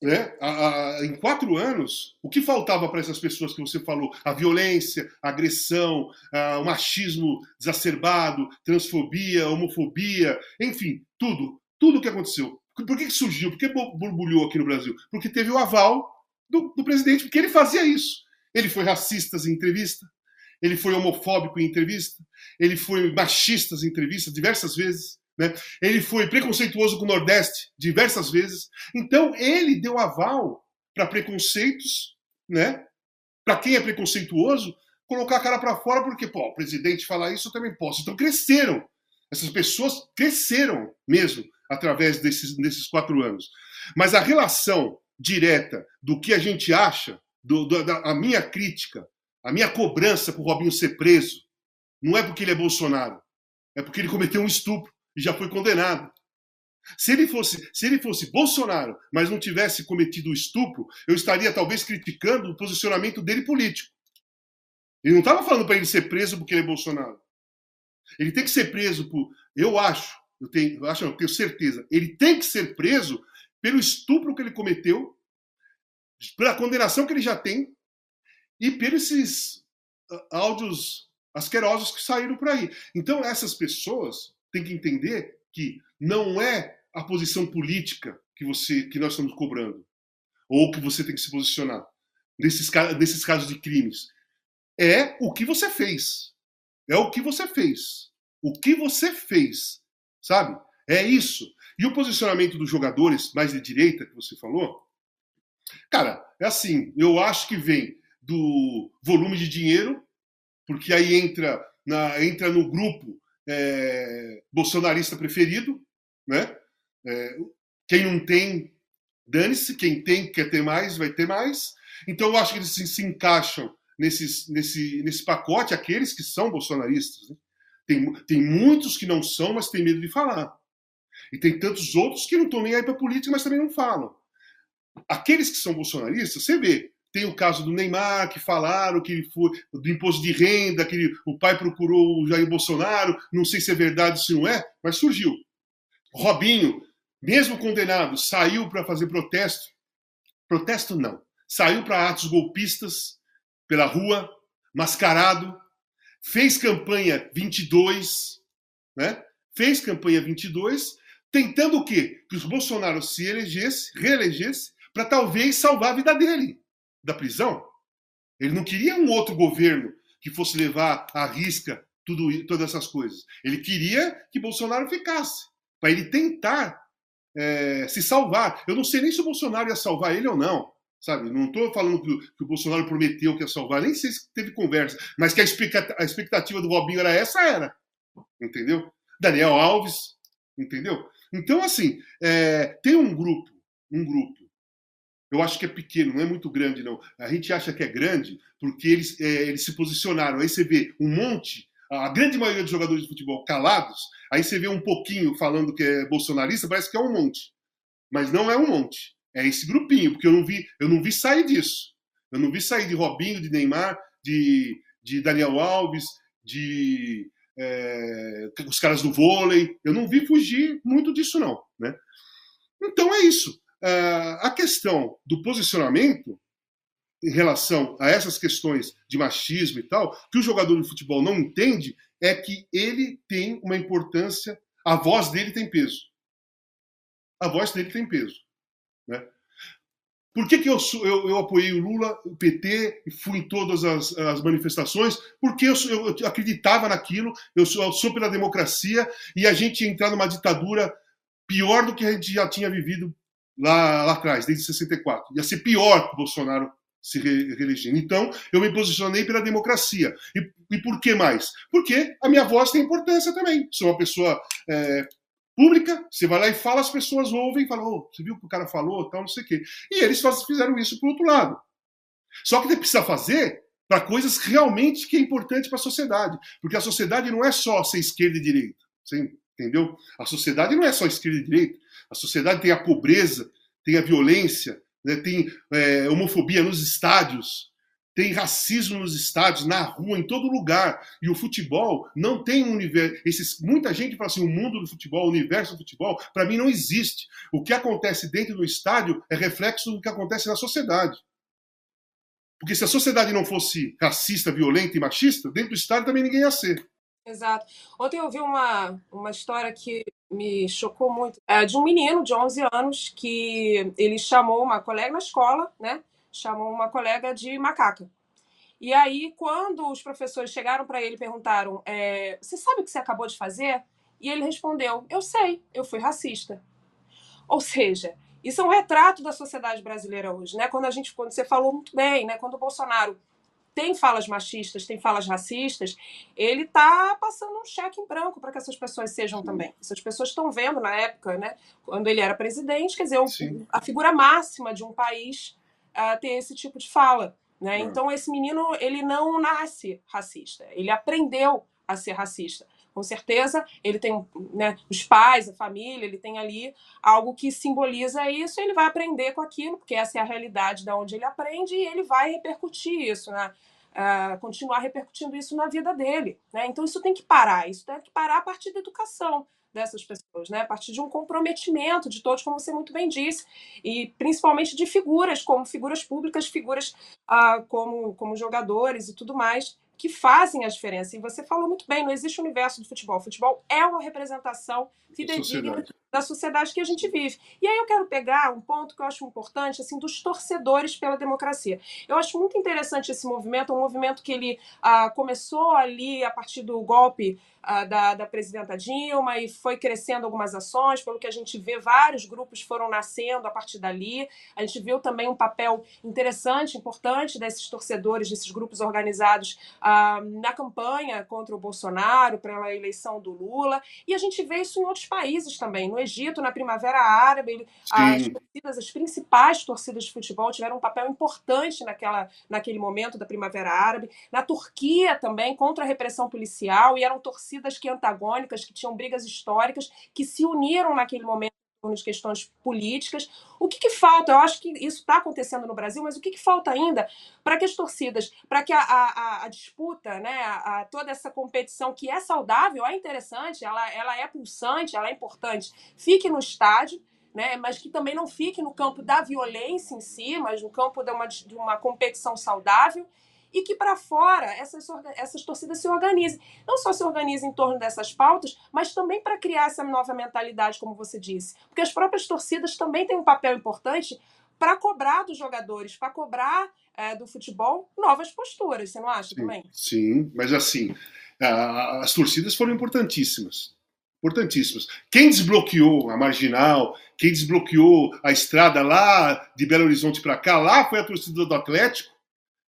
S2: Né? A, a, em quatro anos, o que faltava para essas pessoas que você falou? A violência, a agressão, a, o machismo exacerbado, transfobia, homofobia, enfim, tudo. Tudo que aconteceu. Por que, que surgiu? Por que borbulhou aqui no Brasil? Porque teve o aval do, do presidente, porque ele fazia isso. Ele foi racista em entrevista, ele foi homofóbico em entrevista, ele foi machista em entrevista diversas vezes. Né? Ele foi preconceituoso com o Nordeste diversas vezes. Então, ele deu aval para preconceitos, né? para quem é preconceituoso, colocar a cara para fora, porque pô, o presidente falar isso, eu também posso. Então, cresceram. Essas pessoas cresceram mesmo através desses, desses quatro anos. Mas a relação direta do que a gente acha, do, do, da a minha crítica, a minha cobrança por Robinho ser preso, não é porque ele é Bolsonaro, é porque ele cometeu um estupro e já foi condenado. Se ele fosse, se ele fosse Bolsonaro, mas não tivesse cometido o estupro, eu estaria talvez criticando o posicionamento dele político. Ele não estava falando para ele ser preso porque ele é Bolsonaro. Ele tem que ser preso por, eu acho, eu tenho, eu acho, não, eu tenho certeza, ele tem que ser preso pelo estupro que ele cometeu, pela condenação que ele já tem e pelos esses ah, áudios asquerosos que saíram por aí. Então essas pessoas tem que entender que não é a posição política que você que nós estamos cobrando ou que você tem que se posicionar nesses, nesses casos de crimes. É o que você fez. É o que você fez. O que você fez. Sabe? É isso. E o posicionamento dos jogadores mais de direita que você falou, cara, é assim, eu acho que vem do volume de dinheiro, porque aí entra, na, entra no grupo é, bolsonarista preferido, né? É, quem não tem, dane-se, quem tem quer ter mais, vai ter mais. Então eu acho que eles se, se encaixam nesses, nesse, nesse pacote, aqueles que são bolsonaristas. Né? Tem, tem muitos que não são, mas têm medo de falar. E tem tantos outros que não estão nem aí para política, mas também não falam. Aqueles que são bolsonaristas, você vê, tem o caso do Neymar, que falaram que ele foi do imposto de renda, que o pai procurou o Jair Bolsonaro, não sei se é verdade, se não é, mas surgiu. Robinho, mesmo condenado, saiu para fazer protesto. Protesto não. Saiu para atos golpistas pela rua, mascarado, fez campanha 22, né? Fez campanha 22, tentando o quê? Que o Bolsonaro se elegesse, reelegesse, para talvez salvar a vida dele da prisão. Ele não queria um outro governo que fosse levar à risca tudo, todas essas coisas. Ele queria que Bolsonaro ficasse, para ele tentar é, se salvar. Eu não sei nem se o Bolsonaro ia salvar ele ou não. Sabe? Não estou falando que, que, o Bolsonaro prometeu que ia salvar, nem sei se teve conversa, mas que a expectativa, a expectativa do Robinho era essa, era. Entendeu? Daniel Alves, entendeu? Então, assim, é, tem um grupo, um grupo eu acho que é pequeno, não é muito grande, não. A gente acha que é grande porque eles, é, eles se posicionaram. Aí você vê um monte, a grande maioria dos jogadores de futebol calados, aí você vê um pouquinho falando que é bolsonarista, parece que é um monte. Mas não é um monte. É esse grupinho, porque eu não vi, eu não vi sair disso. Eu não vi sair de Robinho, de Neymar, de, de Daniel Alves, de é, os caras do vôlei. Eu não vi fugir muito disso, não. Né? Então é isso. Uh, a questão do posicionamento em relação a essas questões de machismo e tal, que o jogador de futebol não entende é que ele tem uma importância, a voz dele tem peso. A voz dele tem peso. Né? Por que, que eu, eu, eu, apoiei o Lula, o PT, e fui em todas as, as manifestações? Porque eu, eu, acreditava naquilo, eu sou, eu sou pela democracia, e a gente entrar numa ditadura pior do que a gente já tinha vivido lá, lá atrás, desde 64. Ia ser pior que o Bolsonaro se reelegendo. Então, eu me posicionei pela democracia. E, e, por que mais? Porque a minha voz tem importância também. Sou uma pessoa é, pública, você vai lá e fala, as pessoas ouvem e falam, oh, você viu o que o cara falou, tal, não sei o quê. E eles fizeram isso por outro lado. Só que ele precisa fazer para coisas realmente que é importante para a sociedade. Porque a sociedade não é só ser esquerda e direita. Você entendeu? A sociedade não é só esquerda e direita. A sociedade tem a pobreza, tem a violência, né, tem é, homofobia nos estádios, tem racismo nos estádios, na rua, em todo lugar. E o futebol não tem um universo. Esses, muita gente fala assim: o mundo do futebol, o universo do futebol, para mim não existe. O que acontece dentro do estádio é reflexo do que acontece na sociedade. Porque se a sociedade não fosse racista, violenta e machista, dentro do estádio também ninguém ia ser.
S1: Exato. Ontem eu vi uma, uma história que me chocou muito. É de um menino de 11 anos que ele chamou uma colega na escola, né? Chamou uma colega de macaca. E aí, quando os professores chegaram para ele e perguntaram: é, Você sabe o que você acabou de fazer? E ele respondeu: Eu sei, eu fui racista. Ou seja, isso é um retrato da sociedade brasileira hoje, né? Quando a gente, quando você falou muito bem, né? Quando o Bolsonaro tem falas machistas, tem falas racistas, ele está passando um cheque em branco para que essas pessoas sejam também. Essas pessoas estão vendo na época, né, quando ele era presidente, quer dizer, a figura máxima de um país uh, ter esse tipo de fala. Né? Hum. Então, esse menino ele não nasce racista, ele aprendeu a ser racista. Com certeza, ele tem né, os pais, a família, ele tem ali algo que simboliza isso, ele vai aprender com aquilo, porque essa é a realidade da onde ele aprende, e ele vai repercutir isso, né? Uh, continuar repercutindo isso na vida dele. Né? Então, isso tem que parar, isso tem que parar a partir da educação dessas pessoas, né? a partir de um comprometimento de todos, como você muito bem disse, e principalmente de figuras, como figuras públicas, figuras uh, como, como jogadores e tudo mais, que fazem a diferença. E você falou muito bem, não existe universo do futebol. O futebol é uma representação fidedigna da sociedade que a gente vive. E aí eu quero pegar um ponto que eu acho importante, assim, dos torcedores pela democracia. Eu acho muito interessante esse movimento, um movimento que ele ah, começou ali a partir do golpe ah, da, da presidenta Dilma e foi crescendo algumas ações, pelo que a gente vê, vários grupos foram nascendo a partir dali. A gente viu também um papel interessante, importante desses torcedores, desses grupos organizados ah, na campanha contra o Bolsonaro, pela eleição do Lula. E a gente vê isso em outros países também. No Egito, na Primavera Árabe, as torcidas, as principais torcidas de futebol tiveram um papel importante naquela, naquele momento da Primavera Árabe. Na Turquia também, contra a repressão policial, e eram torcidas que antagônicas, que tinham brigas históricas, que se uniram naquele momento de questões políticas. O que, que falta? Eu acho que isso está acontecendo no Brasil, mas o que, que falta ainda para que as torcidas, para que a, a, a, disputa, né, a, toda essa competição que é saudável, é interessante, ela, ela é pulsante, ela é importante, fique no estádio, né, mas que também não fique no campo da violência em si, mas no campo de uma, de uma competição saudável e que para fora essas, essas torcidas se organizem. Não só se organizem em torno dessas pautas, mas também para criar essa nova mentalidade, como você disse. Porque as próprias torcidas também têm um papel importante para cobrar dos jogadores, para cobrar é, do futebol novas posturas, você não acha
S2: sim,
S1: também?
S2: Sim, mas assim, as torcidas foram importantíssimas. Importantíssimas. Quem desbloqueou a marginal, quem desbloqueou a estrada lá de Belo Horizonte para cá, lá foi a torcida do Atlético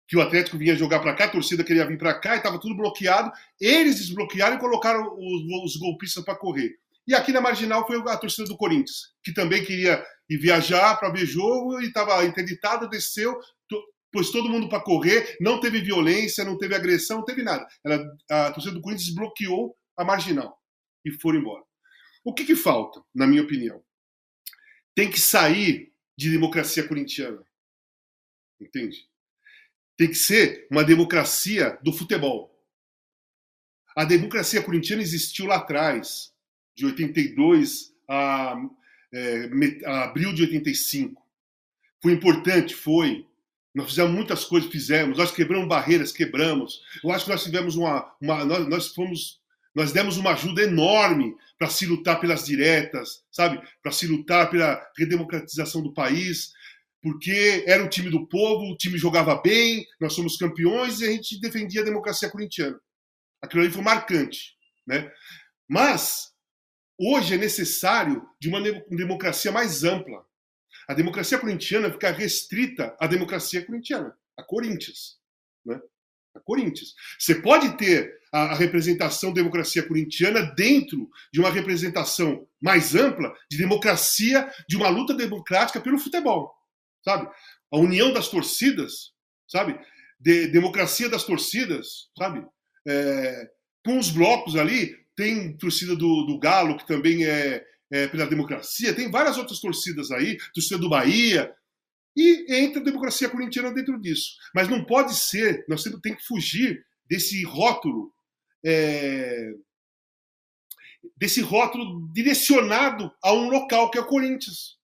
S2: que o Atlético vinha jogar para cá, a torcida queria vir para cá e estava tudo bloqueado. Eles desbloquearam e colocaram os, os golpistas para correr. E aqui na marginal foi a torcida do Corinthians, que também queria ir viajar para ver jogo e estava interditada, desceu, pôs todo mundo para correr, não teve violência, não teve agressão, não teve nada. Ela, a torcida do Corinthians desbloqueou a marginal e foram embora. O que, que falta, na minha opinião? Tem que sair de democracia corintiana. Entende? Tem que ser uma democracia do futebol. A democracia corintiana existiu lá atrás, de 82 a, é, a abril de 85. Foi importante, foi. Nós fizemos muitas coisas, fizemos. Nós quebramos barreiras, quebramos. Eu acho que nós tivemos uma, uma nós, nós fomos, nós demos uma ajuda enorme para se lutar pelas diretas, sabe? Para se lutar pela redemocratização do país porque era o time do povo, o time jogava bem, nós somos campeões e a gente defendia a democracia corintiana. Aquilo ali foi marcante. Né? Mas hoje é necessário de uma democracia mais ampla. A democracia corintiana fica restrita à democracia corintiana, a Corinthians. Né? A Corinthians. Você pode ter a, a representação democracia corintiana dentro de uma representação mais ampla de democracia, de uma luta democrática pelo futebol. Sabe? A união das torcidas, sabe? De, democracia das torcidas, sabe? É, com os blocos ali, tem torcida do, do Galo, que também é, é, pela democracia, tem várias outras torcidas aí, torcida do Bahia, e entra a democracia corintiana dentro disso. Mas não pode ser, nós temos tem que fugir desse rótulo, é, desse rótulo direcionado a um local que é o Corinthians.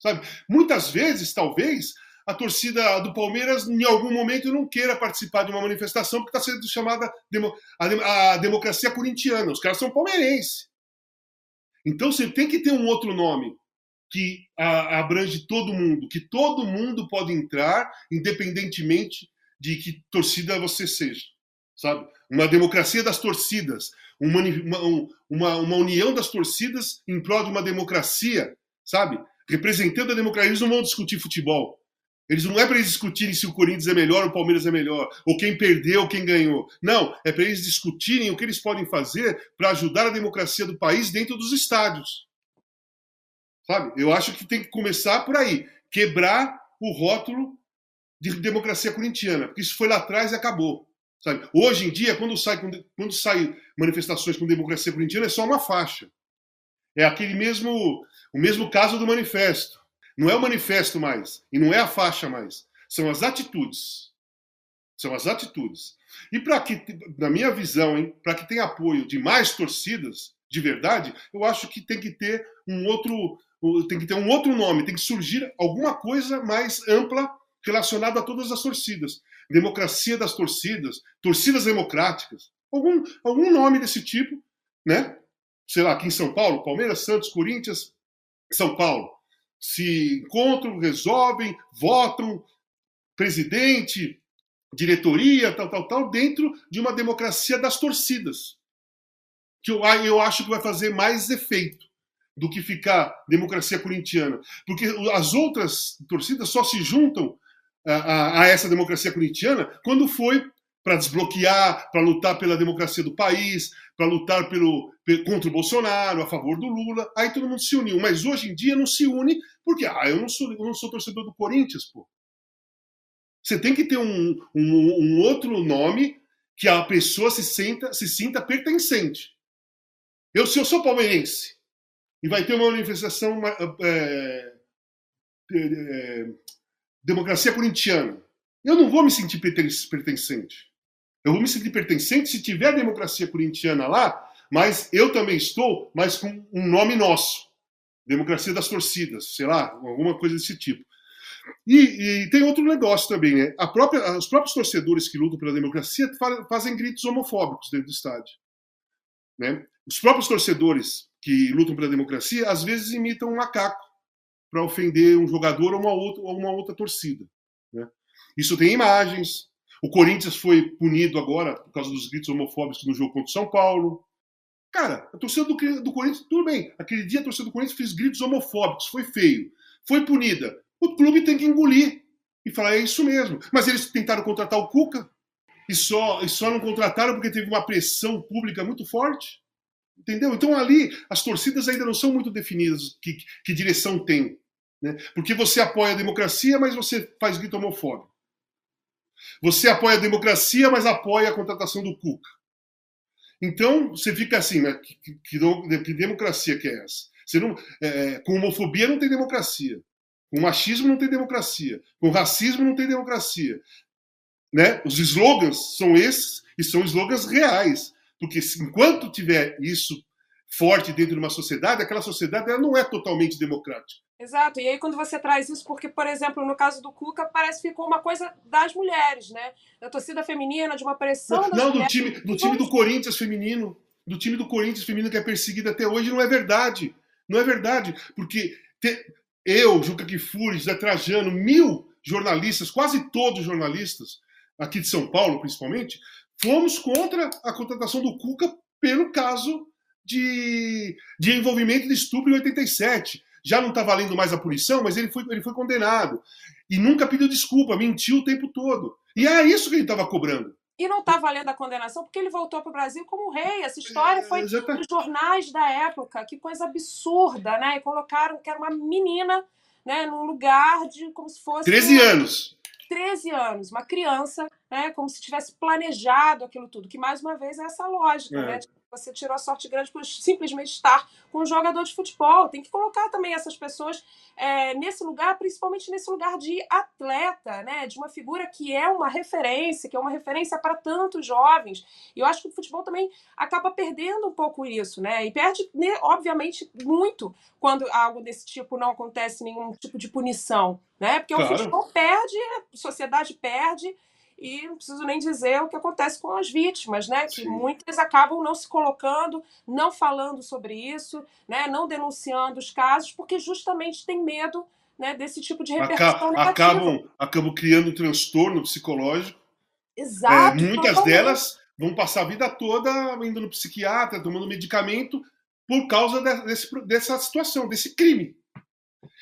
S2: Sabe? Muitas vezes, talvez, a torcida do Palmeiras, em algum momento, não queira participar de uma manifestação porque está sendo chamada a, democracia corintiana. Os caras são palmeirenses. Então você tem que ter um outro nome que abrange todo mundo, que todo mundo pode entrar, independentemente de que torcida você seja. Sabe? Uma democracia das torcidas, uma, uma, uma união das torcidas em prol de uma democracia, sabe? Representando a democracia. Eles não vão discutir futebol. Eles não é para eles discutirem se o Corinthians é melhor ou o Palmeiras é melhor, ou quem perdeu ou quem ganhou. Não, é para eles discutirem o que eles podem fazer para ajudar a democracia do país dentro dos estádios. Sabe? Eu acho que tem que começar por aí, quebrar o rótulo de democracia corintiana, porque isso foi lá atrás e acabou. Sabe? Hoje em dia, quando sai, quando sai manifestações com democracia corintiana, é só uma faixa. É aquele mesmo, o mesmo caso do manifesto. Não é o manifesto mais, e não é a faixa mais. São as atitudes. São as atitudes. E para que, na minha visão, para que tenha apoio de mais torcidas, de verdade, eu acho que tem que ter um outro, tem que ter um outro nome, tem que surgir alguma coisa mais ampla relacionada a todas as torcidas. Democracia das torcidas, torcidas democráticas, algum, algum nome desse tipo, né? Sei lá, aqui em São Paulo, Palmeiras, Santos, Corinthians, São Paulo se encontram, resolvem, votam, presidente, diretoria, tal, tal, tal, dentro de uma democracia das torcidas. Que eu, eu acho que vai fazer mais efeito do que ficar democracia corintiana. Porque as outras torcidas só se juntam a, a, a essa democracia corintiana quando foi para desbloquear, para lutar pela democracia do país, para lutar pelo, contra o Bolsonaro, a favor do Lula. Aí todo mundo se uniu. Mas hoje em dia não se une porque ah, eu não sou, eu não sou torcedor do Corinthians, pô. Você tem que ter um, um, um outro nome que a pessoa se, senta, se sinta pertencente. Eu, se eu sou palmeirense e vai ter uma manifestação é, é, democracia corintiana, eu não vou me sentir pertencente. Eu vou me sentir pertencente se tiver a democracia corintiana lá, mas eu também estou, mas com um nome nosso. Democracia das torcidas, sei lá, alguma coisa desse tipo. E, e tem outro negócio também, né? Própria, os próprios torcedores que lutam pela democracia fazem gritos homofóbicos dentro do estádio. Né? Os próprios torcedores que lutam pela democracia às vezes imitam um macaco para ofender um jogador ou uma outra, ou uma outra torcida. Né? Isso tem imagens, o Corinthians foi punido agora por causa dos gritos homofóbicos no jogo contra o São Paulo. Cara, a torcida do, do Corinthians, tudo bem. Aquele dia a torcida do Corinthians fez gritos homofóbicos, foi feio. Foi punida. O clube tem que engolir e falar, é isso mesmo. Mas eles tentaram contratar o Cuca e só, e só não contrataram porque teve uma pressão pública muito forte. Entendeu? Então ali as torcidas ainda não são muito definidas que, que direção tem. Né? Porque você apoia a democracia, mas você faz grito homofóbico. Você apoia a democracia, mas apoia a contratação do Cuca. Então, você fica assim, né? Que, que, que democracia que é essa? Você não, é, é, com homofobia não tem democracia. Com machismo não tem democracia. Com racismo não tem democracia. Né? Os slogans são esses e são slogans reais. Porque enquanto tiver isso forte dentro de uma sociedade, aquela sociedade ela não é totalmente democrática.
S1: Exato. E aí, quando você traz isso, porque, por exemplo, no caso do Cuca, parece que ficou uma coisa das mulheres, né? Da torcida feminina, de uma pressão.
S2: Não, não do time, do time do Corinthians feminino. Do time do Corinthians feminino que é perseguido até hoje, não é verdade. Não é verdade. Porque te, eu, Juca Kifuri, Zé Trajano, mil jornalistas, quase todos jornalistas, aqui de São Paulo principalmente, fomos contra a contratação do Cuca pelo caso de, de envolvimento de estupro em 87. Já não está valendo mais a punição, mas ele foi, ele foi condenado. E nunca pediu desculpa, mentiu o tempo todo. E é isso que ele estava cobrando.
S1: E não está valendo a condenação porque ele voltou para o Brasil como rei. Essa história foi nos jornais da época. Que coisa absurda, né? E colocaram que era uma menina né, num lugar de como se fosse.
S2: 13 uma... anos.
S1: 13 anos, uma criança, né, como se tivesse planejado aquilo tudo, que mais uma vez é essa lógica, é. né? Você tirou a sorte grande por simplesmente estar com um jogador de futebol. Tem que colocar também essas pessoas é, nesse lugar, principalmente nesse lugar de atleta, né? De uma figura que é uma referência, que é uma referência para tantos jovens. E eu acho que o futebol também acaba perdendo um pouco isso, né? E perde, né, obviamente, muito quando algo desse tipo não acontece nenhum tipo de punição, né? Porque claro. o futebol perde, a sociedade perde e não preciso nem dizer o que acontece com as vítimas, né? Que Sim. muitas acabam não se colocando, não falando sobre isso, né? não denunciando os casos, porque justamente tem medo né, desse tipo de repercussão
S2: Aca acabam, acabam criando um transtorno psicológico.
S1: Exato.
S2: É, muitas totalmente. delas vão passar a vida toda indo no psiquiatra, tomando medicamento, por causa desse, dessa situação, desse crime.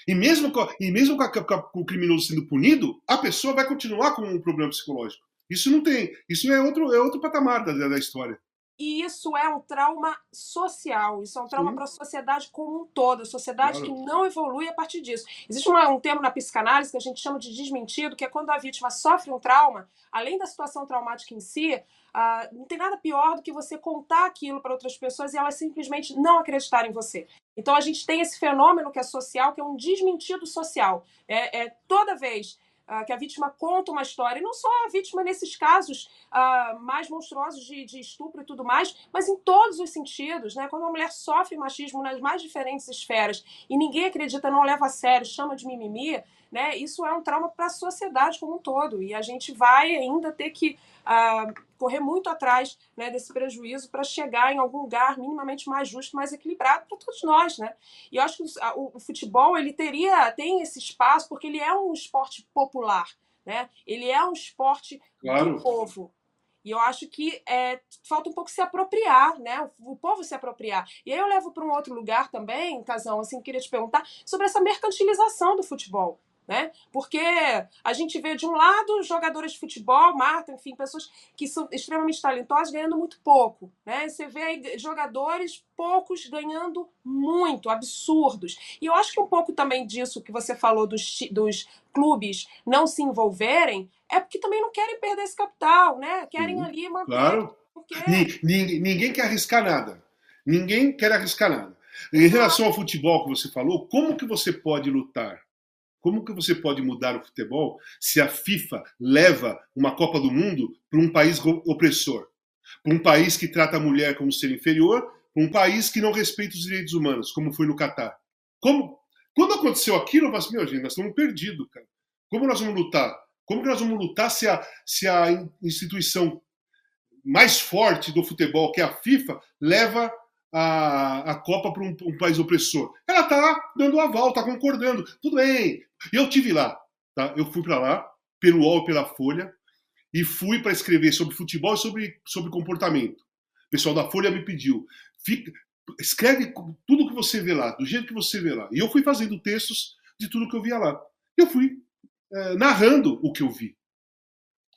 S2: E mesmo, com, e mesmo com, a, com, o criminoso sendo punido, a pessoa vai continuar com um problema psicológico. Isso não tem. Isso é outro, é outro patamar da, da história.
S1: E isso é um trauma social, isso é um trauma para a sociedade como um todo, a sociedade claro. que não evolui a partir disso. Existe uma, um termo na psicanálise que a gente chama de desmentido, que é quando a vítima sofre um trauma, além da situação traumática em si, uh, não tem nada pior do que você contar aquilo para outras pessoas e elas simplesmente não acreditarem em você. Então a gente tem esse fenômeno que é social, que é um desmentido social. É, é toda vez uh, que a vítima conta uma história, e não só a vítima nesses casos uh, mais monstruosos de, de, estupro e tudo mais, mas em todos os sentidos, né? Quando uma mulher sofre machismo nas mais diferentes esferas e ninguém acredita, não leva a sério, chama de mimimi, né? Isso é um trauma para a sociedade como um todo e a gente vai ainda ter que correr muito atrás né, desse prejuízo para chegar em algum lugar minimamente mais justo, mais equilibrado para todos nós, né? E eu acho que o, o, futebol ele teria tem esse espaço porque ele é um esporte popular, né? Ele é um esporte claro. do povo. E eu acho que é, falta um pouco se apropriar, né? O, o povo se apropriar. E aí eu levo para um outro lugar também, Casão, assim, queria te perguntar sobre essa mercantilização do futebol né? Porque a gente vê de um lado jogadores de futebol, Marta, enfim, pessoas que são extremamente talentosas ganhando muito pouco, né? Você vê aí jogadores poucos ganhando muito, absurdos. E eu acho que um pouco também disso que você falou dos, dos clubes não se envolverem é porque também não querem perder esse capital, né? Querem uhum, ali manter.
S2: Claro. Porque... Ninguém, ninguém quer arriscar nada. Ninguém quer arriscar nada. Em relação ao futebol que você falou, como que você pode lutar? Como que você pode mudar o futebol se a FIFA leva uma Copa do Mundo para um país opressor? Para um país que trata a mulher como ser inferior, para um país que não respeita os direitos humanos, como foi no Catar. Como? Quando aconteceu aquilo, eu falei assim, gente, nós estamos perdidos, cara. Como nós vamos lutar? Como que nós vamos lutar se a, se a instituição mais forte do futebol, que é a FIFA, leva a, a Copa para um, um, país opressor. Ela está dando aval, está concordando. Tudo bem. Eu tive lá. Tá? Eu fui para lá, pelo UOL e pela Folha, e fui para escrever sobre futebol e sobre, sobre comportamento. O pessoal da Folha me pediu. Fica, escreve tudo que você vê lá, do jeito que você vê lá. E eu fui fazendo textos de tudo que eu via lá. Eu fui é, narrando o que eu vi.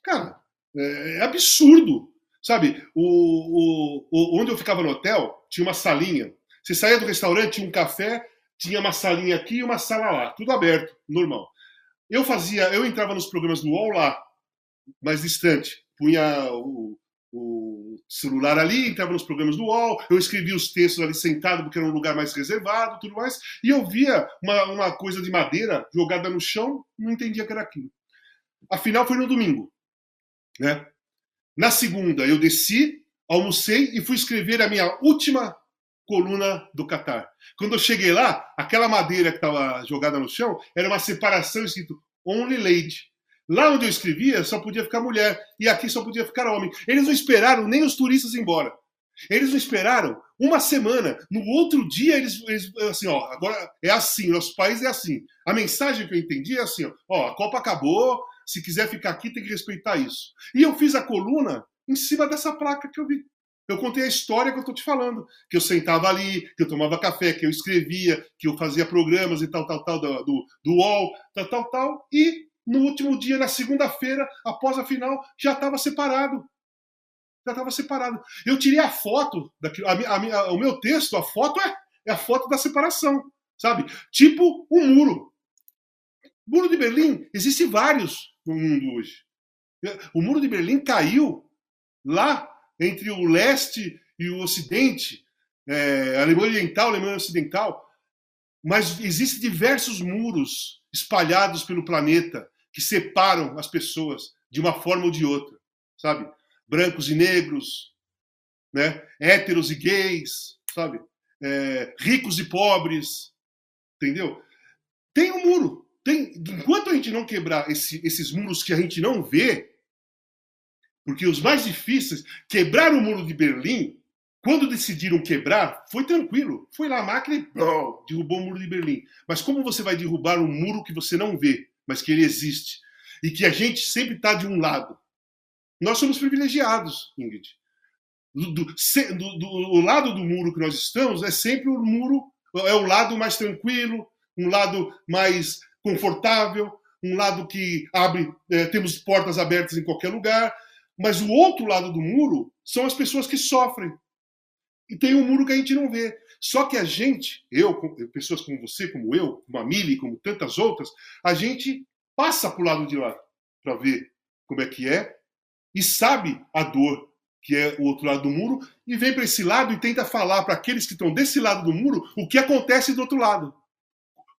S2: Cara, é, é absurdo Sabe, o, o, o, onde eu ficava no hotel, tinha uma salinha. Você saía do restaurante, tinha um café, tinha uma salinha aqui e uma sala lá, tudo aberto, normal. Eu fazia, eu entrava nos programas do UOL lá, mais distante, punha o, o celular ali, entrava nos programas do UOL, eu escrevia os textos ali sentado, porque era um lugar mais reservado, tudo mais, e eu via uma, uma coisa de madeira jogada no chão, não entendia que era aquilo. Afinal, foi no domingo, né? Na segunda, eu desci, almocei e fui escrever a minha última coluna do Catar. Quando eu cheguei lá, aquela madeira que estava jogada no chão era uma separação escrito Only Lady. Lá onde eu escrevia, só podia ficar mulher e aqui só podia ficar homem. Eles não esperaram nem os turistas ir embora. Eles não esperaram uma semana. No outro dia, eles, eles assim, ó, agora é assim, nosso país é assim. A mensagem que eu entendi é assim, ó, ó a Copa acabou, se quiser ficar aqui, tem que respeitar isso. E eu fiz a coluna em cima dessa placa que eu vi. Eu contei a história que eu tô te falando. Que eu sentava ali, que eu tomava café, que eu escrevia, que eu fazia programas e tal, tal, tal, do, do, do UOL, tal, tal, tal. E no último dia, na segunda-feira, após a final, já estava separado. Já estava separado. Eu tirei a foto, daquilo, a, a, a, o meu texto, a foto é, é a foto da separação, sabe? Tipo um muro. O muro de Berlim, existe vários no mundo hoje. O muro de Berlim caiu lá entre o leste e o ocidente, é, Alemanha Oriental, Alemanha Ocidental, mas existem diversos muros espalhados pelo planeta que separam as pessoas de uma forma ou de outra, sabe? Brancos e negros, né? Héteros e gays, sabe? É, ricos e pobres, entendeu? Tem um muro. Tem, enquanto a gente não quebrar esse, esses muros que a gente não vê, porque os mais difíceis, quebrar o muro de Berlim, quando decidiram quebrar, foi tranquilo. Foi lá a máquina e derrubou o muro de Berlim. Mas como você vai derrubar um muro que você não vê, mas que ele existe? E que a gente sempre está de um lado. Nós somos privilegiados, Ingrid. Do, do, do, do, lado do muro que nós estamos é sempre o muro, é o lado mais tranquilo, um lado mais confortável, um lado que abre, é, temos portas abertas em qualquer lugar, mas o outro lado do muro são as pessoas que sofrem. E tem um muro que a gente não vê. Só que a gente, eu, pessoas como você, como eu, como a Mili, como tantas outras, a gente passa para o lado de lá para ver como é que é e sabe a dor que é o outro lado do muro e vem para esse lado e tenta falar para aqueles que estão desse lado do muro o que acontece do outro lado.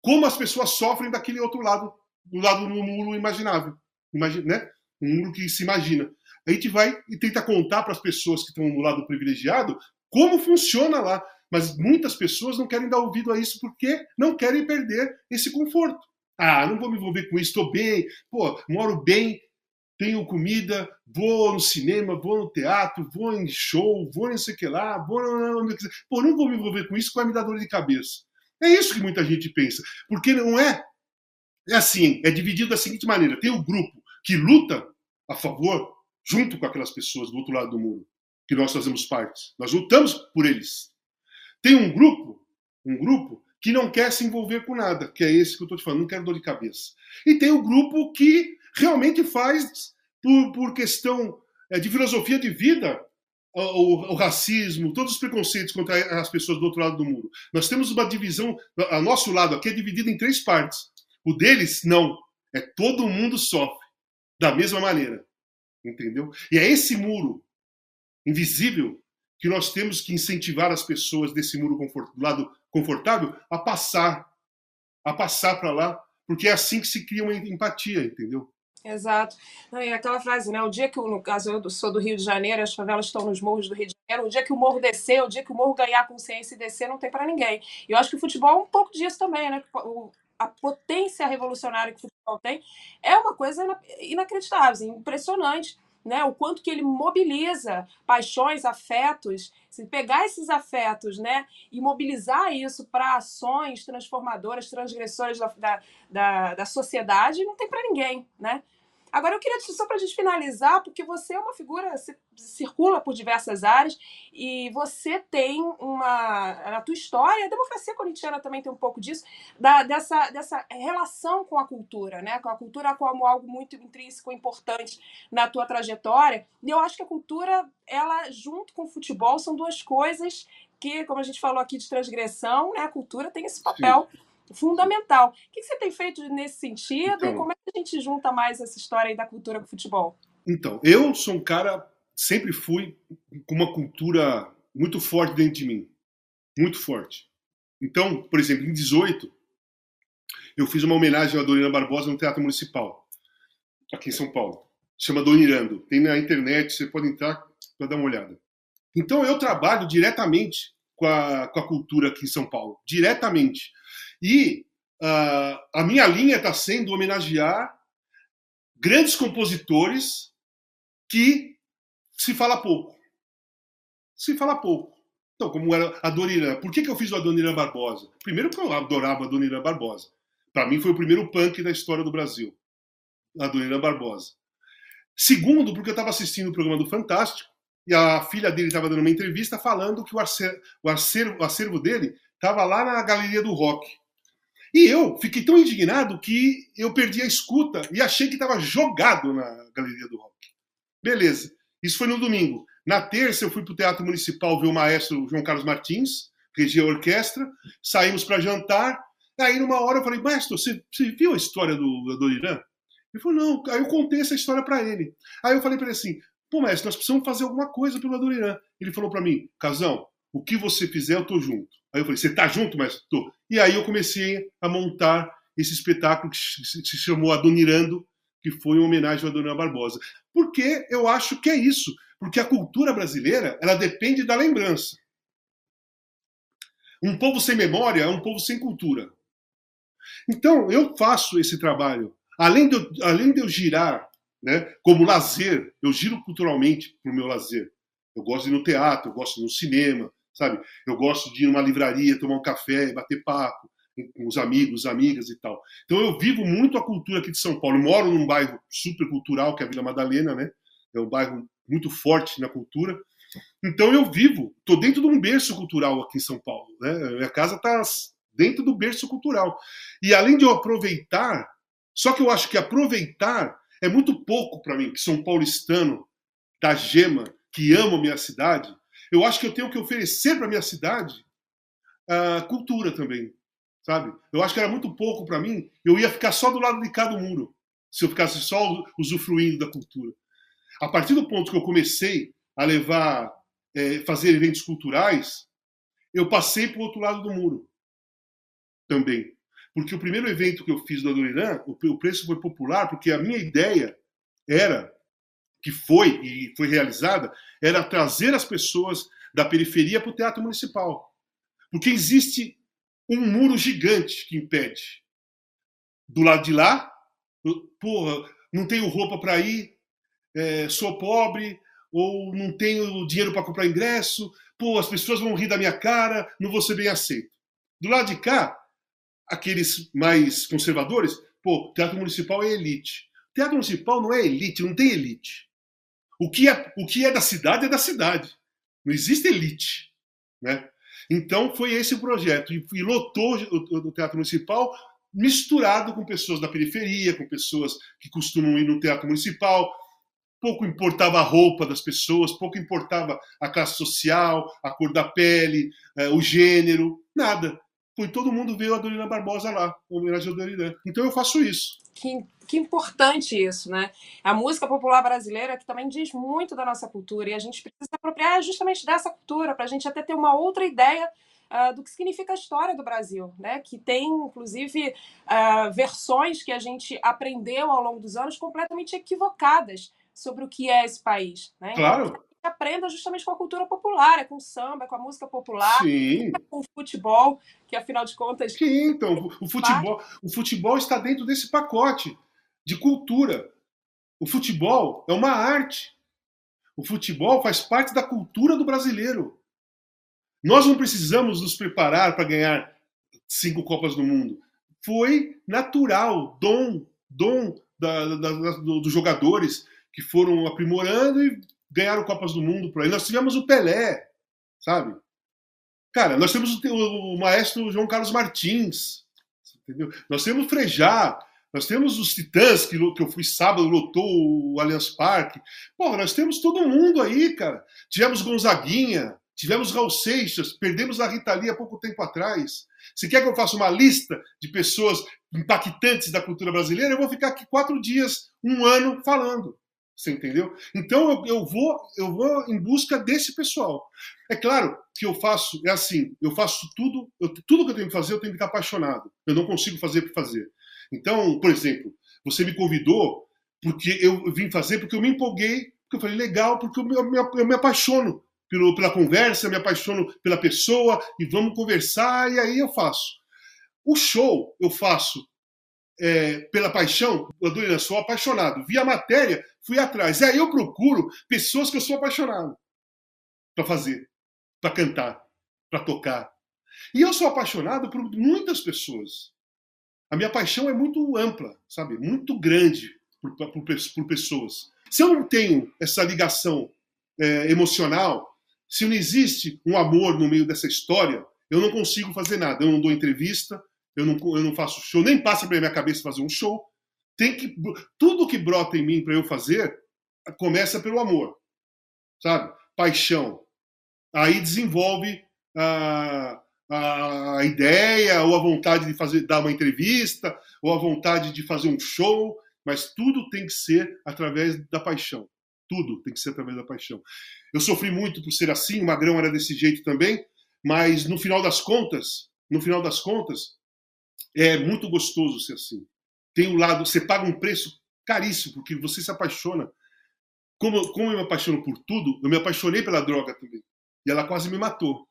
S2: Como as pessoas sofrem daquele outro lado, do lado do muro imaginável, Imagina, né? Um muro que se imagina a gente vai e tenta contar para as pessoas que estão no lado privilegiado como funciona lá. Mas muitas pessoas não querem dar ouvido a isso porque não querem perder esse conforto. Ah, não vou me envolver com isso, estou bem, pô, moro bem, tenho comida, vou no cinema, vou no teatro, vou em show, vou em sei que lá, vou onde quiser. Pô, não vou me envolver com isso, vai me dar dor de cabeça. É isso que muita gente pensa. Porque não é. É assim, é dividido da seguinte maneira: tem o grupo que luta a favor junto com aquelas pessoas do outro lado do muro, que nós fazemos parte. Nós lutamos por eles. Tem um grupo, um grupo que não quer se envolver com nada, que é esse que eu estou te falando, não quero dor de cabeça. E tem o um grupo que realmente faz, por, por questão é, de filosofia de vida, o, o, racismo, todos os preconceitos contra as pessoas do outro lado do muro. Nós temos uma divisão, a nosso lado aqui é dividido em três partes. O deles, não. É todo mundo sofre da mesma maneira entendeu? E é esse muro invisível que nós temos que incentivar as pessoas desse muro confort, do lado confortável a passar, a passar para lá, porque é assim que se cria uma empatia, entendeu?
S1: Exato. Não, e aquela frase, né? O dia que, no caso, eu sou do Rio de Janeiro, as favelas estão nos morros do Rio de Janeiro, o dia que o morro descer, o dia que o morro ganhar consciência e descer, não tem para ninguém. E eu acho que o futebol é um pouco disso também, né? O, a potência revolucionária que o futebol tem é uma coisa inacreditável, assim, impressionante. Né, o quanto que ele mobiliza paixões, afetos, se pegar esses afetos, né, e mobilizar isso para ações transformadoras, transgressoras da, da, da, da sociedade, não tem para ninguém, né? Agora, eu queria, só para a gente finalizar, porque você é uma figura, você circula por diversas áreas e você tem uma. Na tua história, a democracia corintiana também tem um pouco disso, da, dessa, dessa relação com a cultura, né? Com a cultura como algo muito intrínseco, importante na tua trajetória. E eu acho que a cultura, ela, junto com o futebol, são duas coisas que, como a gente falou aqui de transgressão, né? A cultura tem esse papel. Sim fundamental. O que você tem feito nesse sentido então, e como é que a gente junta mais essa história aí da cultura com o futebol?
S2: Então, eu sou um cara, sempre fui com uma cultura muito forte dentro de mim. Muito forte. Então, por exemplo, em 18, eu fiz uma homenagem à Dorina Barbosa no Teatro Municipal, aqui em São Paulo. Chama Donirando. Tem na internet, você pode entrar para dar uma olhada. Então, eu trabalho diretamente com a, com a cultura aqui em São Paulo. Diretamente. E uh, a minha linha está sendo homenagear grandes compositores que se fala pouco. Se fala pouco. Então, como era a Dona Por que, que eu fiz o Adoniran Barbosa? Primeiro, porque eu adorava a Dona Barbosa. Para mim, foi o primeiro punk da história do Brasil. A Dona Barbosa. Segundo, porque eu estava assistindo o programa do Fantástico e a filha dele estava dando uma entrevista falando que o o acervo, o acervo dele estava lá na galeria do rock. E eu fiquei tão indignado que eu perdi a escuta e achei que estava jogado na galeria do rock. Beleza. Isso foi no domingo. Na terça, eu fui para o Teatro Municipal ver o maestro João Carlos Martins, regia a orquestra. Saímos para jantar. Aí, numa hora, eu falei, maestro, você, você viu a história do, do? Ele falou, não. Aí eu contei essa história para ele. Aí eu falei para ele assim, pô, mestre, nós precisamos fazer alguma coisa pelo Adoniran. Ele falou para mim, Casão, o que você fizer, eu tô junto. Aí eu falei, você tá junto, mestre? Tô. E aí eu comecei a montar esse espetáculo que se chamou Adonirando, que foi uma homenagem ao Adoniran Barbosa. Porque eu acho que é isso. Porque a cultura brasileira, ela depende da lembrança. Um povo sem memória é um povo sem cultura. Então, eu faço esse trabalho Além de, eu, além de eu girar né, como lazer, eu giro culturalmente para o meu lazer. Eu gosto de ir no teatro, eu gosto de ir no cinema, sabe? Eu gosto de ir numa livraria, tomar um café, bater papo com os amigos, amigas e tal. Então eu vivo muito a cultura aqui de São Paulo. Eu moro num bairro super cultural, que é a Vila Madalena, né? É um bairro muito forte na cultura. Então eu vivo, estou dentro de um berço cultural aqui em São Paulo. Né? Minha casa está dentro do berço cultural. E além de eu aproveitar só que eu acho que aproveitar é muito pouco para mim, que sou um paulistano da gema, que amo minha cidade. Eu acho que eu tenho que oferecer para minha cidade a cultura também, sabe? Eu acho que era muito pouco para mim. Eu ia ficar só do lado de cada muro, se eu ficasse só usufruindo da cultura. A partir do ponto que eu comecei a levar, é, fazer eventos culturais, eu passei para o outro lado do muro também. Porque o primeiro evento que eu fiz do Adoniran, o preço foi popular, porque a minha ideia era, que foi e foi realizada, era trazer as pessoas da periferia para o Teatro Municipal. Porque existe um muro gigante que impede. Do lado de lá, porra, não tenho roupa para ir, é, sou pobre, ou não tenho dinheiro para comprar ingresso, pô, as pessoas vão rir da minha cara, não vou ser bem aceito. Do lado de cá, aqueles mais conservadores, pô, teatro municipal é elite. Teatro municipal não é elite, não tem elite. O que é, o que é da cidade é da cidade. Não existe elite. Né? Então foi esse o projeto. E, e lotou o, o Teatro Municipal misturado com pessoas da periferia, com pessoas que costumam ir no Teatro Municipal. Pouco importava a roupa das pessoas, pouco importava a classe social, a cor da pele, eh, o gênero, nada foi todo mundo ver a Dorina Barbosa lá, homenagem a Dorina. Então eu faço isso.
S1: Que, que importante isso, né? A música popular brasileira que também diz muito da nossa cultura e a gente precisa se apropriar justamente dessa cultura para a gente até ter uma outra ideia Uh, do que significa a história do Brasil, né? Que tem, inclusive, uh, versões que a gente aprendeu ao longo dos anos completamente equivocadas sobre o que é esse país. Né?
S2: Claro. Então,
S1: aprenda justamente com a cultura popular, é com o samba, é com a música popular,
S2: Sim.
S1: É com o futebol, que afinal de contas.
S2: Sim, então, o futebol, o futebol está dentro desse pacote de cultura. O futebol é uma arte. O futebol faz parte da cultura do brasileiro. Nós não precisamos nos preparar para ganhar cinco Copas do Mundo. Foi natural, dom, dom da, da, da, dos jogadores que foram aprimorando e ganharam Copas do Mundo por aí. Nós tivemos o Pelé, sabe? Cara, nós temos o, o maestro João Carlos Martins, entendeu? Nós temos o Frejá, nós temos os Titãs, que, que eu fui sábado, lotou o Allianz Parque. Pô, nós temos todo mundo aí, cara. Tivemos Gonzaguinha, tivemos Raul Seixas, perdemos a Rita Lee há pouco tempo atrás. Se quer que eu faça uma lista de pessoas impactantes da cultura brasileira, eu vou ficar aqui quatro dias, um ano falando. Você entendeu? Então eu, eu, vou eu vou em busca desse pessoal. É claro que eu faço é assim, eu faço tudo, eu, tudo que eu tenho que fazer eu tenho que estar apaixonado. Eu não consigo fazer por fazer. Então, por exemplo, você me convidou porque eu vim fazer porque eu me empolguei, porque eu falei legal, porque eu me, eu me, apaixono pelo, pela conversa, me apaixono pela pessoa e vamos conversar e aí eu faço. O show eu faço é, pela paixão, eu sou apaixonado. Vi a matéria, fui atrás. E aí eu procuro pessoas que eu sou apaixonado para fazer, para cantar, para tocar. E eu sou apaixonado por muitas pessoas. A minha paixão é muito ampla, sabe? Muito grande por, por, por pessoas. Se eu não tenho essa ligação é, emocional, se não existe um amor no meio dessa história, eu não consigo fazer nada. Eu não dou entrevista, eu não, eu não faço show, nem passa pela minha cabeça fazer um show. Tem que tudo que brota em mim para eu fazer começa pelo amor, sabe? Paixão. Aí desenvolve a, a ideia ou a vontade de fazer dar uma entrevista ou a vontade de fazer um show, mas tudo tem que ser através da paixão. Tudo tem que ser através da paixão. Eu sofri muito por ser assim, o Magrão era desse jeito também, mas no final das contas, no final das contas, é muito gostoso ser assim. Tem o um lado, você paga um preço caríssimo, porque você se apaixona. Como, como eu me apaixono por tudo, eu me apaixonei pela droga também. E ela quase me matou.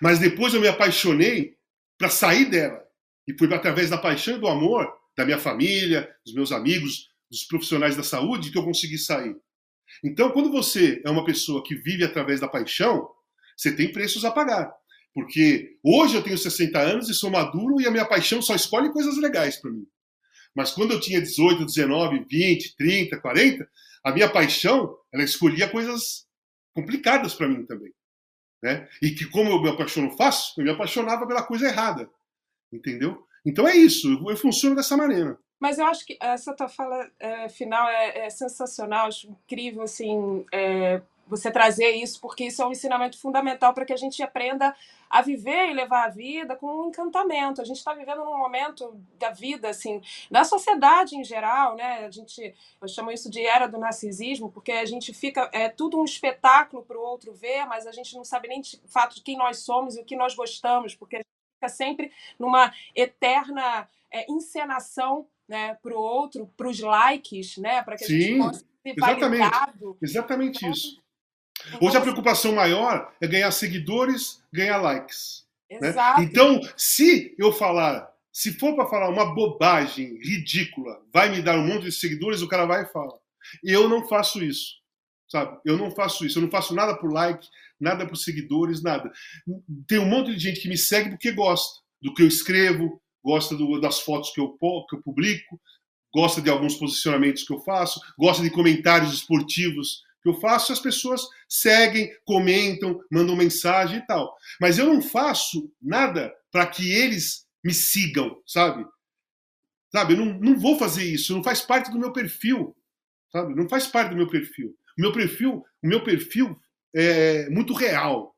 S2: Mas depois eu me apaixonei para sair dela. E foi através da paixão e do amor da minha família, dos meus amigos, dos profissionais da saúde que eu consegui sair. Então, quando você é uma pessoa que vive através da paixão, você tem preços a pagar. Porque hoje eu tenho 60 anos e sou maduro e a minha paixão só escolhe coisas legais para mim. Mas quando eu tinha 18, 19, 20, 30, 40, a minha paixão, ela escolhia coisas complicadas para mim também. Né? E que como eu me apaixono fácil, eu me apaixonava pela coisa errada. Entendeu? Então é isso, eu, eu funciono dessa maneira.
S1: Mas eu acho que essa tua fala é, final é, é, sensacional, acho incrível, assim, é, você trazer isso, porque isso é um ensinamento fundamental para que a gente aprenda a viver e levar a vida com um encantamento. A gente está vivendo num momento da vida, assim, da sociedade em geral, né? A gente, eu chamo isso de era do narcisismo, porque a gente fica, é tudo um espetáculo para o outro ver, mas a gente não sabe nem de fato de quem nós somos e o que nós gostamos, porque a gente fica sempre numa eterna é, encenação né, para o outro, para os likes, né, para que a
S2: Sim,
S1: gente possa
S2: ser exatamente, validado. Exatamente então, isso. Hoje a preocupação maior é ganhar seguidores, ganhar likes. Né? Exato. Né? Então, se eu falar, se for para falar uma bobagem ridícula, vai me dar um monte de seguidores, o cara vai e fala. Eu não faço isso. Sabe? Eu não faço isso. Eu não faço nada por like, nada por seguidores, nada. Tem um monte de gente que me segue porque gosta do que eu escrevo, gosta do, das fotos que eu, que eu publico, gosta de alguns posicionamentos que eu faço, gosta de comentários esportivos que eu faço, as pessoas seguem, comentam, mandam mensagem e tal. Mas eu não faço nada para que eles me sigam, sabe? Sabe, eu não, não vou fazer isso, não faz parte do meu perfil, sabe? Não faz parte do meu perfil. O meu perfil, o meu perfil é muito real.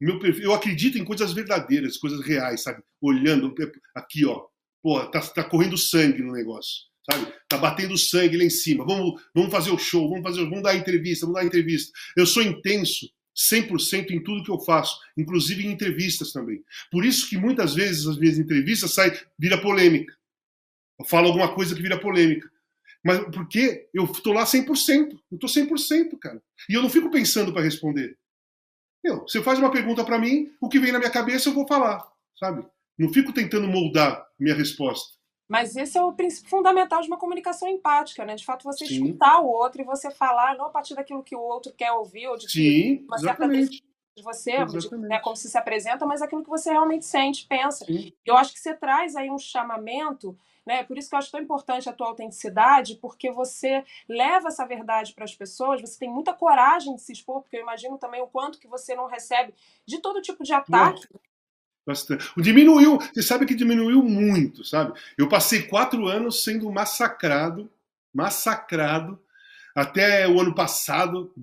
S2: Meu perfil, eu acredito em coisas verdadeiras, coisas reais, sabe? Olhando aqui, ó, pô, tá, tá correndo sangue no negócio, sabe? Tá batendo sangue lá em cima. Vamos, vamos fazer o show, vamos fazer, vamos dar entrevista, vamos dar entrevista. Eu sou intenso 100% em tudo que eu faço, inclusive em entrevistas também. Por isso que muitas vezes as minhas entrevistas saem vira polêmica. Eu falo alguma coisa que vira polêmica. Mas porque eu tô lá 100%. Eu tô 100%, cara. E eu não fico pensando para responder. Meu, você faz uma pergunta para mim, o que vem na minha cabeça eu vou falar, sabe? Não fico tentando moldar minha resposta.
S1: Mas esse é o princípio fundamental de uma comunicação empática, né? De fato, você Sim. escutar o outro e você falar não a partir daquilo que o outro quer ouvir ou de
S2: Sim, uma certa de
S1: você, de, né, como se se apresenta, mas aquilo que você realmente sente, pensa. Sim. Eu acho que você traz aí um chamamento né? Por isso que eu acho tão importante a tua autenticidade, porque você leva essa verdade para as pessoas, você tem muita coragem de se expor, porque eu imagino também o quanto que você não recebe de todo tipo de ataque.
S2: Bastante. Diminuiu, você sabe que diminuiu muito, sabe? Eu passei quatro anos sendo massacrado, massacrado, até o ano passado,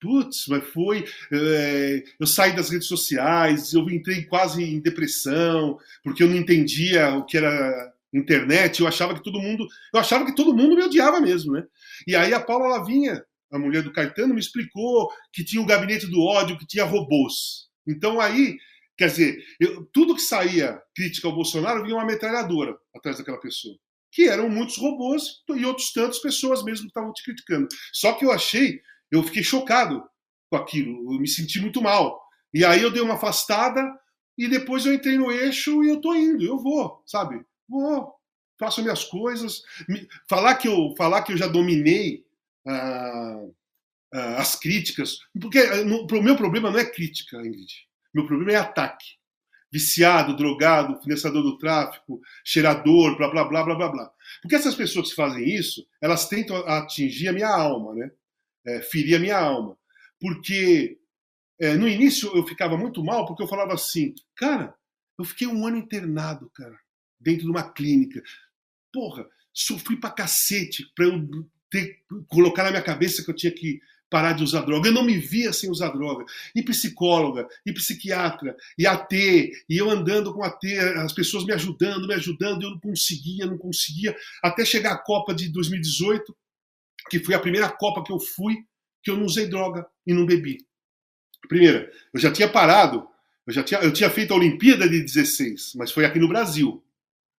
S2: putz, mas foi. É, eu saí das redes sociais, eu entrei quase em depressão, porque eu não entendia o que era internet, eu achava que todo mundo, eu achava que todo mundo me odiava mesmo, né? E aí a Paula Lavinha, a mulher do Caetano, me explicou que tinha o gabinete do ódio, que tinha robôs. Então aí, quer dizer, eu, tudo que saía crítica ao Bolsonaro vinha uma metralhadora atrás daquela pessoa. Que eram muitos robôs e outros tantos pessoas mesmo que estavam te criticando. Só que eu achei, eu fiquei chocado com aquilo, eu me senti muito mal. E aí eu dei uma afastada e depois eu entrei no eixo e eu tô indo, eu vou, sabe? Vou, faço minhas coisas. Falar que eu, falar que eu já dominei ah, ah, as críticas, porque o meu problema não é crítica, Ingrid. Meu problema é ataque. Viciado, drogado, financiador do tráfico, cheirador, blá blá blá blá blá blá. Porque essas pessoas que fazem isso, elas tentam atingir a minha alma, né? É, ferir a minha alma. porque é, no início eu ficava muito mal, porque eu falava assim, cara, eu fiquei um ano internado, cara, dentro de uma clínica. Porra, sofri pra cacete pra eu ter, colocar na minha cabeça que eu tinha que parar de usar droga. Eu não me via sem usar droga. E psicóloga, e psiquiatra, e AT, e eu andando com AT, as pessoas me ajudando, me ajudando, eu não conseguia, não conseguia, até chegar a Copa de 2018, que foi a primeira Copa que eu fui, que eu não usei droga e não bebi. Primeira, eu já tinha parado, eu já tinha, eu tinha feito a Olimpíada de 16, mas foi aqui no Brasil.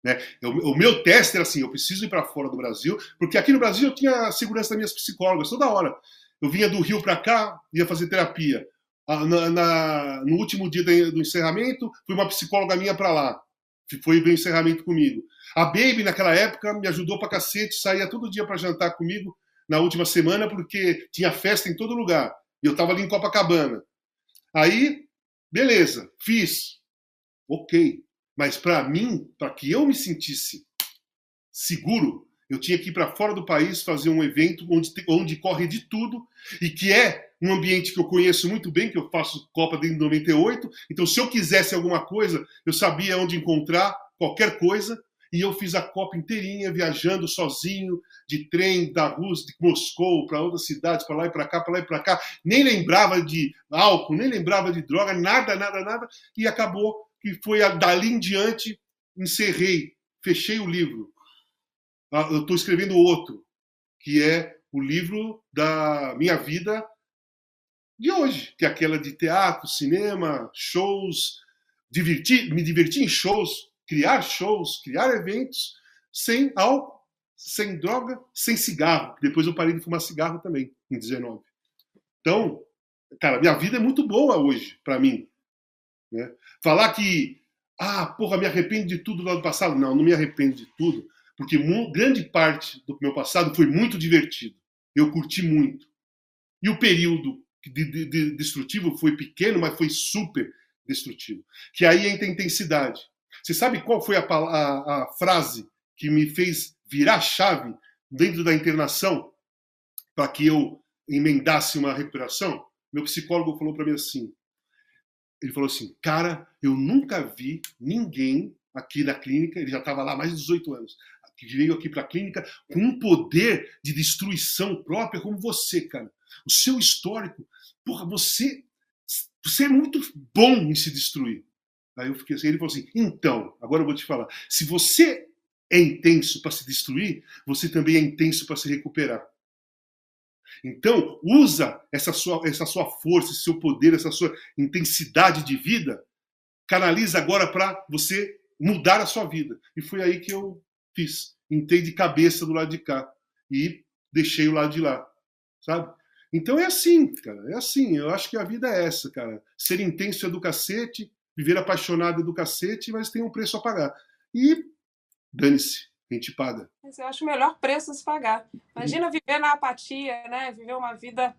S2: Né? Eu, o meu teste era assim: eu preciso ir para fora do Brasil, porque aqui no Brasil eu tinha a segurança das minhas psicólogas toda hora. Eu vinha do Rio para cá, ia fazer terapia. Na, na, no último dia do encerramento, foi uma psicóloga minha para lá. Foi ver o encerramento comigo. A Baby, naquela época, me ajudou para cacete, saía todo dia para jantar comigo na última semana, porque tinha festa em todo lugar. E eu estava ali em Copacabana. Aí, beleza, fiz. Ok. Mas para mim, para que eu me sentisse seguro, eu tinha que ir para fora do país fazer um evento onde, onde corre de tudo e que é um ambiente que eu conheço muito bem, que eu faço Copa desde 98. Então, se eu quisesse alguma coisa, eu sabia onde encontrar qualquer coisa. E eu fiz a Copa inteirinha, viajando sozinho, de trem da Rússia, de Moscou, para outras cidades, para lá e para cá, para lá e para cá. Nem lembrava de álcool, nem lembrava de droga, nada, nada, nada. E acabou que foi dali em diante, encerrei, fechei o livro eu estou escrevendo outro, que é o livro da minha vida de hoje, que é aquela de teatro, cinema, shows, divertir, me divertir em shows, criar shows, criar eventos, sem álcool, sem droga, sem cigarro. Depois eu parei de fumar cigarro também, em 19. Então, cara, minha vida é muito boa hoje, para mim. Né? Falar que, ah, porra, me arrependo de tudo do ano passado. Não, não me arrependo de tudo porque grande parte do meu passado foi muito divertido. Eu curti muito. E o período de, de, de destrutivo foi pequeno, mas foi super destrutivo. Que aí entra a intensidade. Você sabe qual foi a, a, a frase que me fez virar chave dentro da internação para que eu emendasse uma recuperação? Meu psicólogo falou para mim assim: ele falou assim, cara, eu nunca vi ninguém aqui na clínica, ele já estava lá há mais de 18 anos, que veio aqui para a clínica com um poder de destruição própria como você, cara. O seu histórico, porra, você, você é muito bom em se destruir. Aí eu fiquei assim, ele falou assim: então, agora eu vou te falar. Se você é intenso para se destruir, você também é intenso para se recuperar. Então, usa essa sua, essa sua força, esse seu poder, essa sua intensidade de vida, canaliza agora para você mudar a sua vida. E foi aí que eu fiz. Entrei de cabeça do lado de cá e deixei o lado de lá, sabe? Então é assim, cara, é assim. Eu acho que a vida é essa, cara. Ser intenso é do cacete, viver apaixonado é do cacete, mas tem um preço a pagar. E dane-se, a gente paga.
S1: Mas eu acho o melhor preço a se pagar. Imagina viver na apatia, né? Viver uma vida,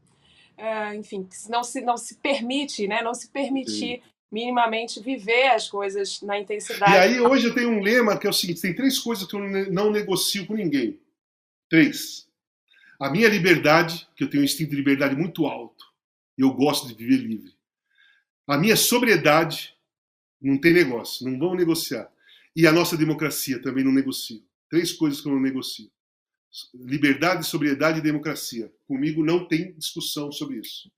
S1: uh, enfim, que não se, não se permite, né? Não se permitir Sim minimamente viver as coisas na intensidade.
S2: E aí hoje eu tenho um lema que é o seguinte: tem três coisas que eu não negocio com ninguém. Três. A minha liberdade, que eu tenho um instinto de liberdade muito alto, eu gosto de viver livre. A minha sobriedade, não tem negócio, não vamos negociar. E a nossa democracia também não negocio. Três coisas que eu não negocio. Liberdade, sobriedade e democracia. Comigo não tem discussão sobre isso.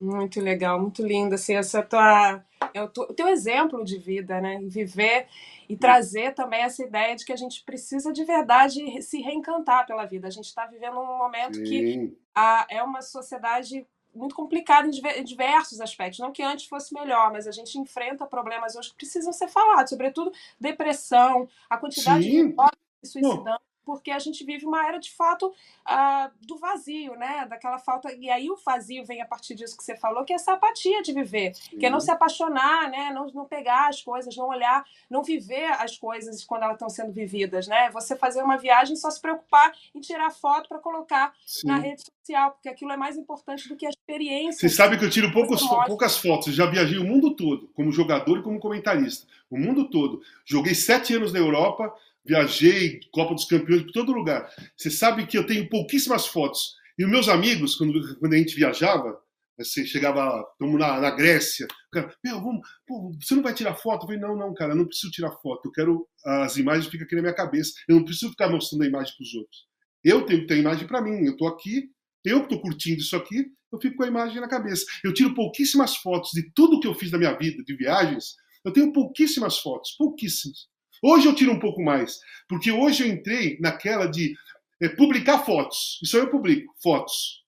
S1: Muito legal, muito lindo. Assim, essa tua, é o, teu exemplo de vida, né? Viver e trazer também essa ideia de que a gente precisa de verdade se reencantar pela vida. A gente está vivendo um momento Sim. que a, é uma sociedade muito complicada em diversos aspectos. Não que antes fosse melhor, mas a gente enfrenta problemas hoje que precisam ser falados, sobretudo depressão, a quantidade Sim. de se suicidando porque a gente vive uma era de fato uh, do vazio, né? Daquela falta. E aí o vazio vem a partir disso que você falou, que é essa apatia de viver, Sim. que é não se apaixonar, né? Não, não pegar as coisas, não olhar, não viver as coisas quando elas estão sendo vividas, né? Você fazer uma viagem só se preocupar em tirar foto para colocar Sim. na rede social, porque aquilo é mais importante do que a experiência.
S2: Você sabe que eu tiro poucos, poucas fotos, eu já viajei o mundo todo, como jogador e como comentarista. O mundo todo. Joguei sete anos na Europa, viajei, Copa dos Campeões, por todo lugar. Você sabe que eu tenho pouquíssimas fotos. E os meus amigos, quando, quando a gente viajava, Assim, chegava, estamos na, na Grécia, cara, meu, vamos, pô, você não vai tirar foto? Eu falei, não, não, cara, eu não preciso tirar foto, eu quero, as imagens ficam aqui na minha cabeça, eu não preciso ficar mostrando a imagem para os outros. Eu tenho que ter a imagem para mim, eu estou aqui, eu que estou curtindo isso aqui, eu fico com a imagem na cabeça. Eu tiro pouquíssimas fotos de tudo que eu fiz na minha vida, de viagens, eu tenho pouquíssimas fotos, pouquíssimas. Hoje eu tiro um pouco mais, porque hoje eu entrei naquela de é, publicar fotos. Isso aí eu publico, fotos.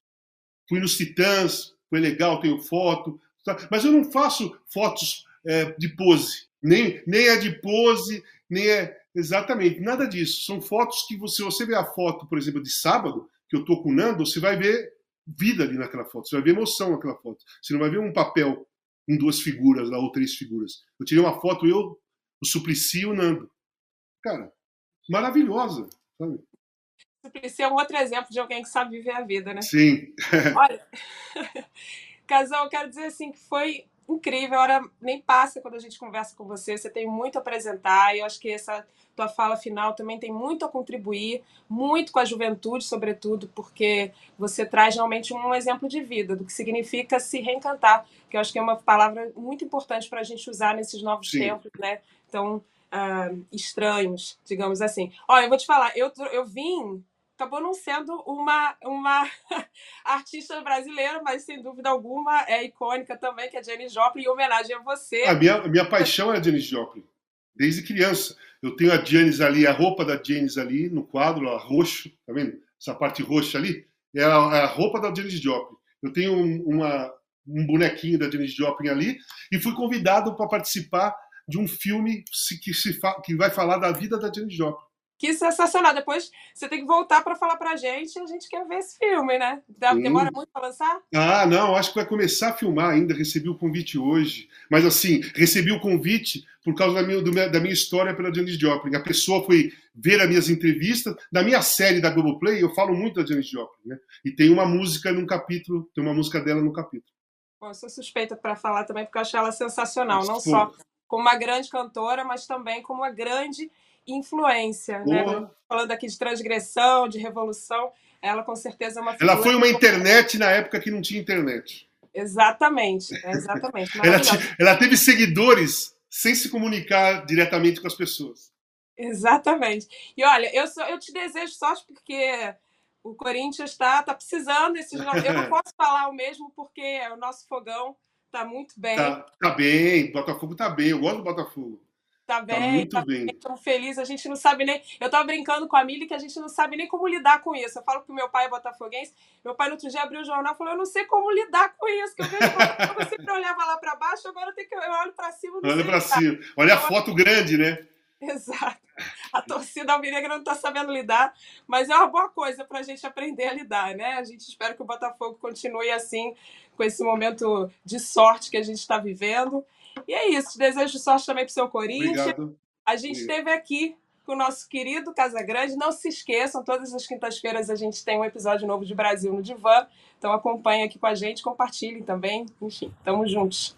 S2: Fui nos Titãs, foi legal, tenho foto. Tá? Mas eu não faço fotos é, de pose. Nem, nem é de pose, nem é. Exatamente, nada disso. São fotos que você, você vê a foto, por exemplo, de sábado, que eu tô com o Nando, você vai ver vida ali naquela foto, você vai ver emoção naquela foto. Você não vai ver um papel em duas figuras lá, ou três figuras. Eu tirei uma foto, eu, o Suplicy e o Nando. Cara, maravilhosa, sabe?
S1: Suplicy é um outro exemplo de alguém que sabe viver a vida, né?
S2: Sim.
S1: Olha, Casal, eu quero dizer assim que foi incrível, a hora nem passa quando a gente conversa com você, você tem muito a apresentar e eu acho que essa tua fala final também tem muito a contribuir, muito com a juventude, sobretudo, porque você traz realmente um exemplo de vida, do que significa se reencantar, que eu acho que é uma palavra muito importante para a gente usar nesses novos Sim. tempos, né? Então, uh, estranhos, digamos assim. Olha, eu vou te falar, eu, eu vim acabou não sendo uma, uma artista brasileira, mas sem dúvida alguma é icônica também, que é Janis Joplin, em homenagem a você.
S2: A minha, a minha paixão é a Janis Joplin, desde criança. Eu tenho a Janis ali, a roupa da Janis ali no quadro, a roxo, tá vendo? Essa parte roxa ali é a, é a roupa da Janis Joplin. Eu tenho um, uma, um bonequinho da Janis Joplin ali e fui convidado para participar de um filme que, se, que vai falar da vida da Janis Joplin.
S1: Que sensacional. Depois você tem que voltar para falar para a gente. A gente quer ver esse filme, né? Demora muito para lançar?
S2: Ah, não. Acho que vai começar a filmar ainda. Recebi o convite hoje. Mas, assim, recebi o convite por causa da minha, da minha história pela Janis Joplin. A pessoa foi ver as minhas entrevistas. Da minha série da Globoplay, eu falo muito da Janis Joplin, né? E tem uma música num capítulo, tem uma música dela no capítulo.
S1: Bom, eu sou suspeita para falar também, porque eu acho ela sensacional. Mas, não pô. só como uma grande cantora, mas também como uma grande influência, né? Falando aqui de transgressão, de revolução, ela com certeza é uma
S2: Ela foi uma internet na época que não tinha internet.
S1: Exatamente, exatamente.
S2: ela, ela teve seguidores sem se comunicar diretamente com as pessoas.
S1: Exatamente. E olha, eu, eu te desejo sorte porque o Corinthians está tá precisando desses. Eu não posso falar o mesmo porque o nosso fogão está muito bem.
S2: Tá, tá bem, o Botafogo está bem. Eu gosto do Botafogo.
S1: Tá, tá bem, tá, muito tá bem. Tão feliz, a gente não sabe nem. Eu tava brincando com a Mili que a gente não sabe nem como lidar com isso. Eu falo que meu pai é botafoguense. Meu pai no outro dia abriu o jornal e falou: Eu não sei como lidar com isso. Que eu vejo eu sempre olhava lá para baixo, agora eu, tenho que, eu olho para cima.
S2: Olha para cima. Olha a foto grande, né?
S1: Exato. A torcida alvinegra não está sabendo lidar, mas é uma boa coisa para a gente aprender a lidar, né? A gente espera que o Botafogo continue assim, com esse momento de sorte que a gente está vivendo. E é isso. Desejo sorte também para o seu Corinthians. Obrigado. A gente esteve aqui com o nosso querido Casa Grande. Não se esqueçam, todas as quintas-feiras a gente tem um episódio novo de Brasil no Divã. Então acompanhe aqui com a gente, compartilhem também. Enfim, tamo juntos.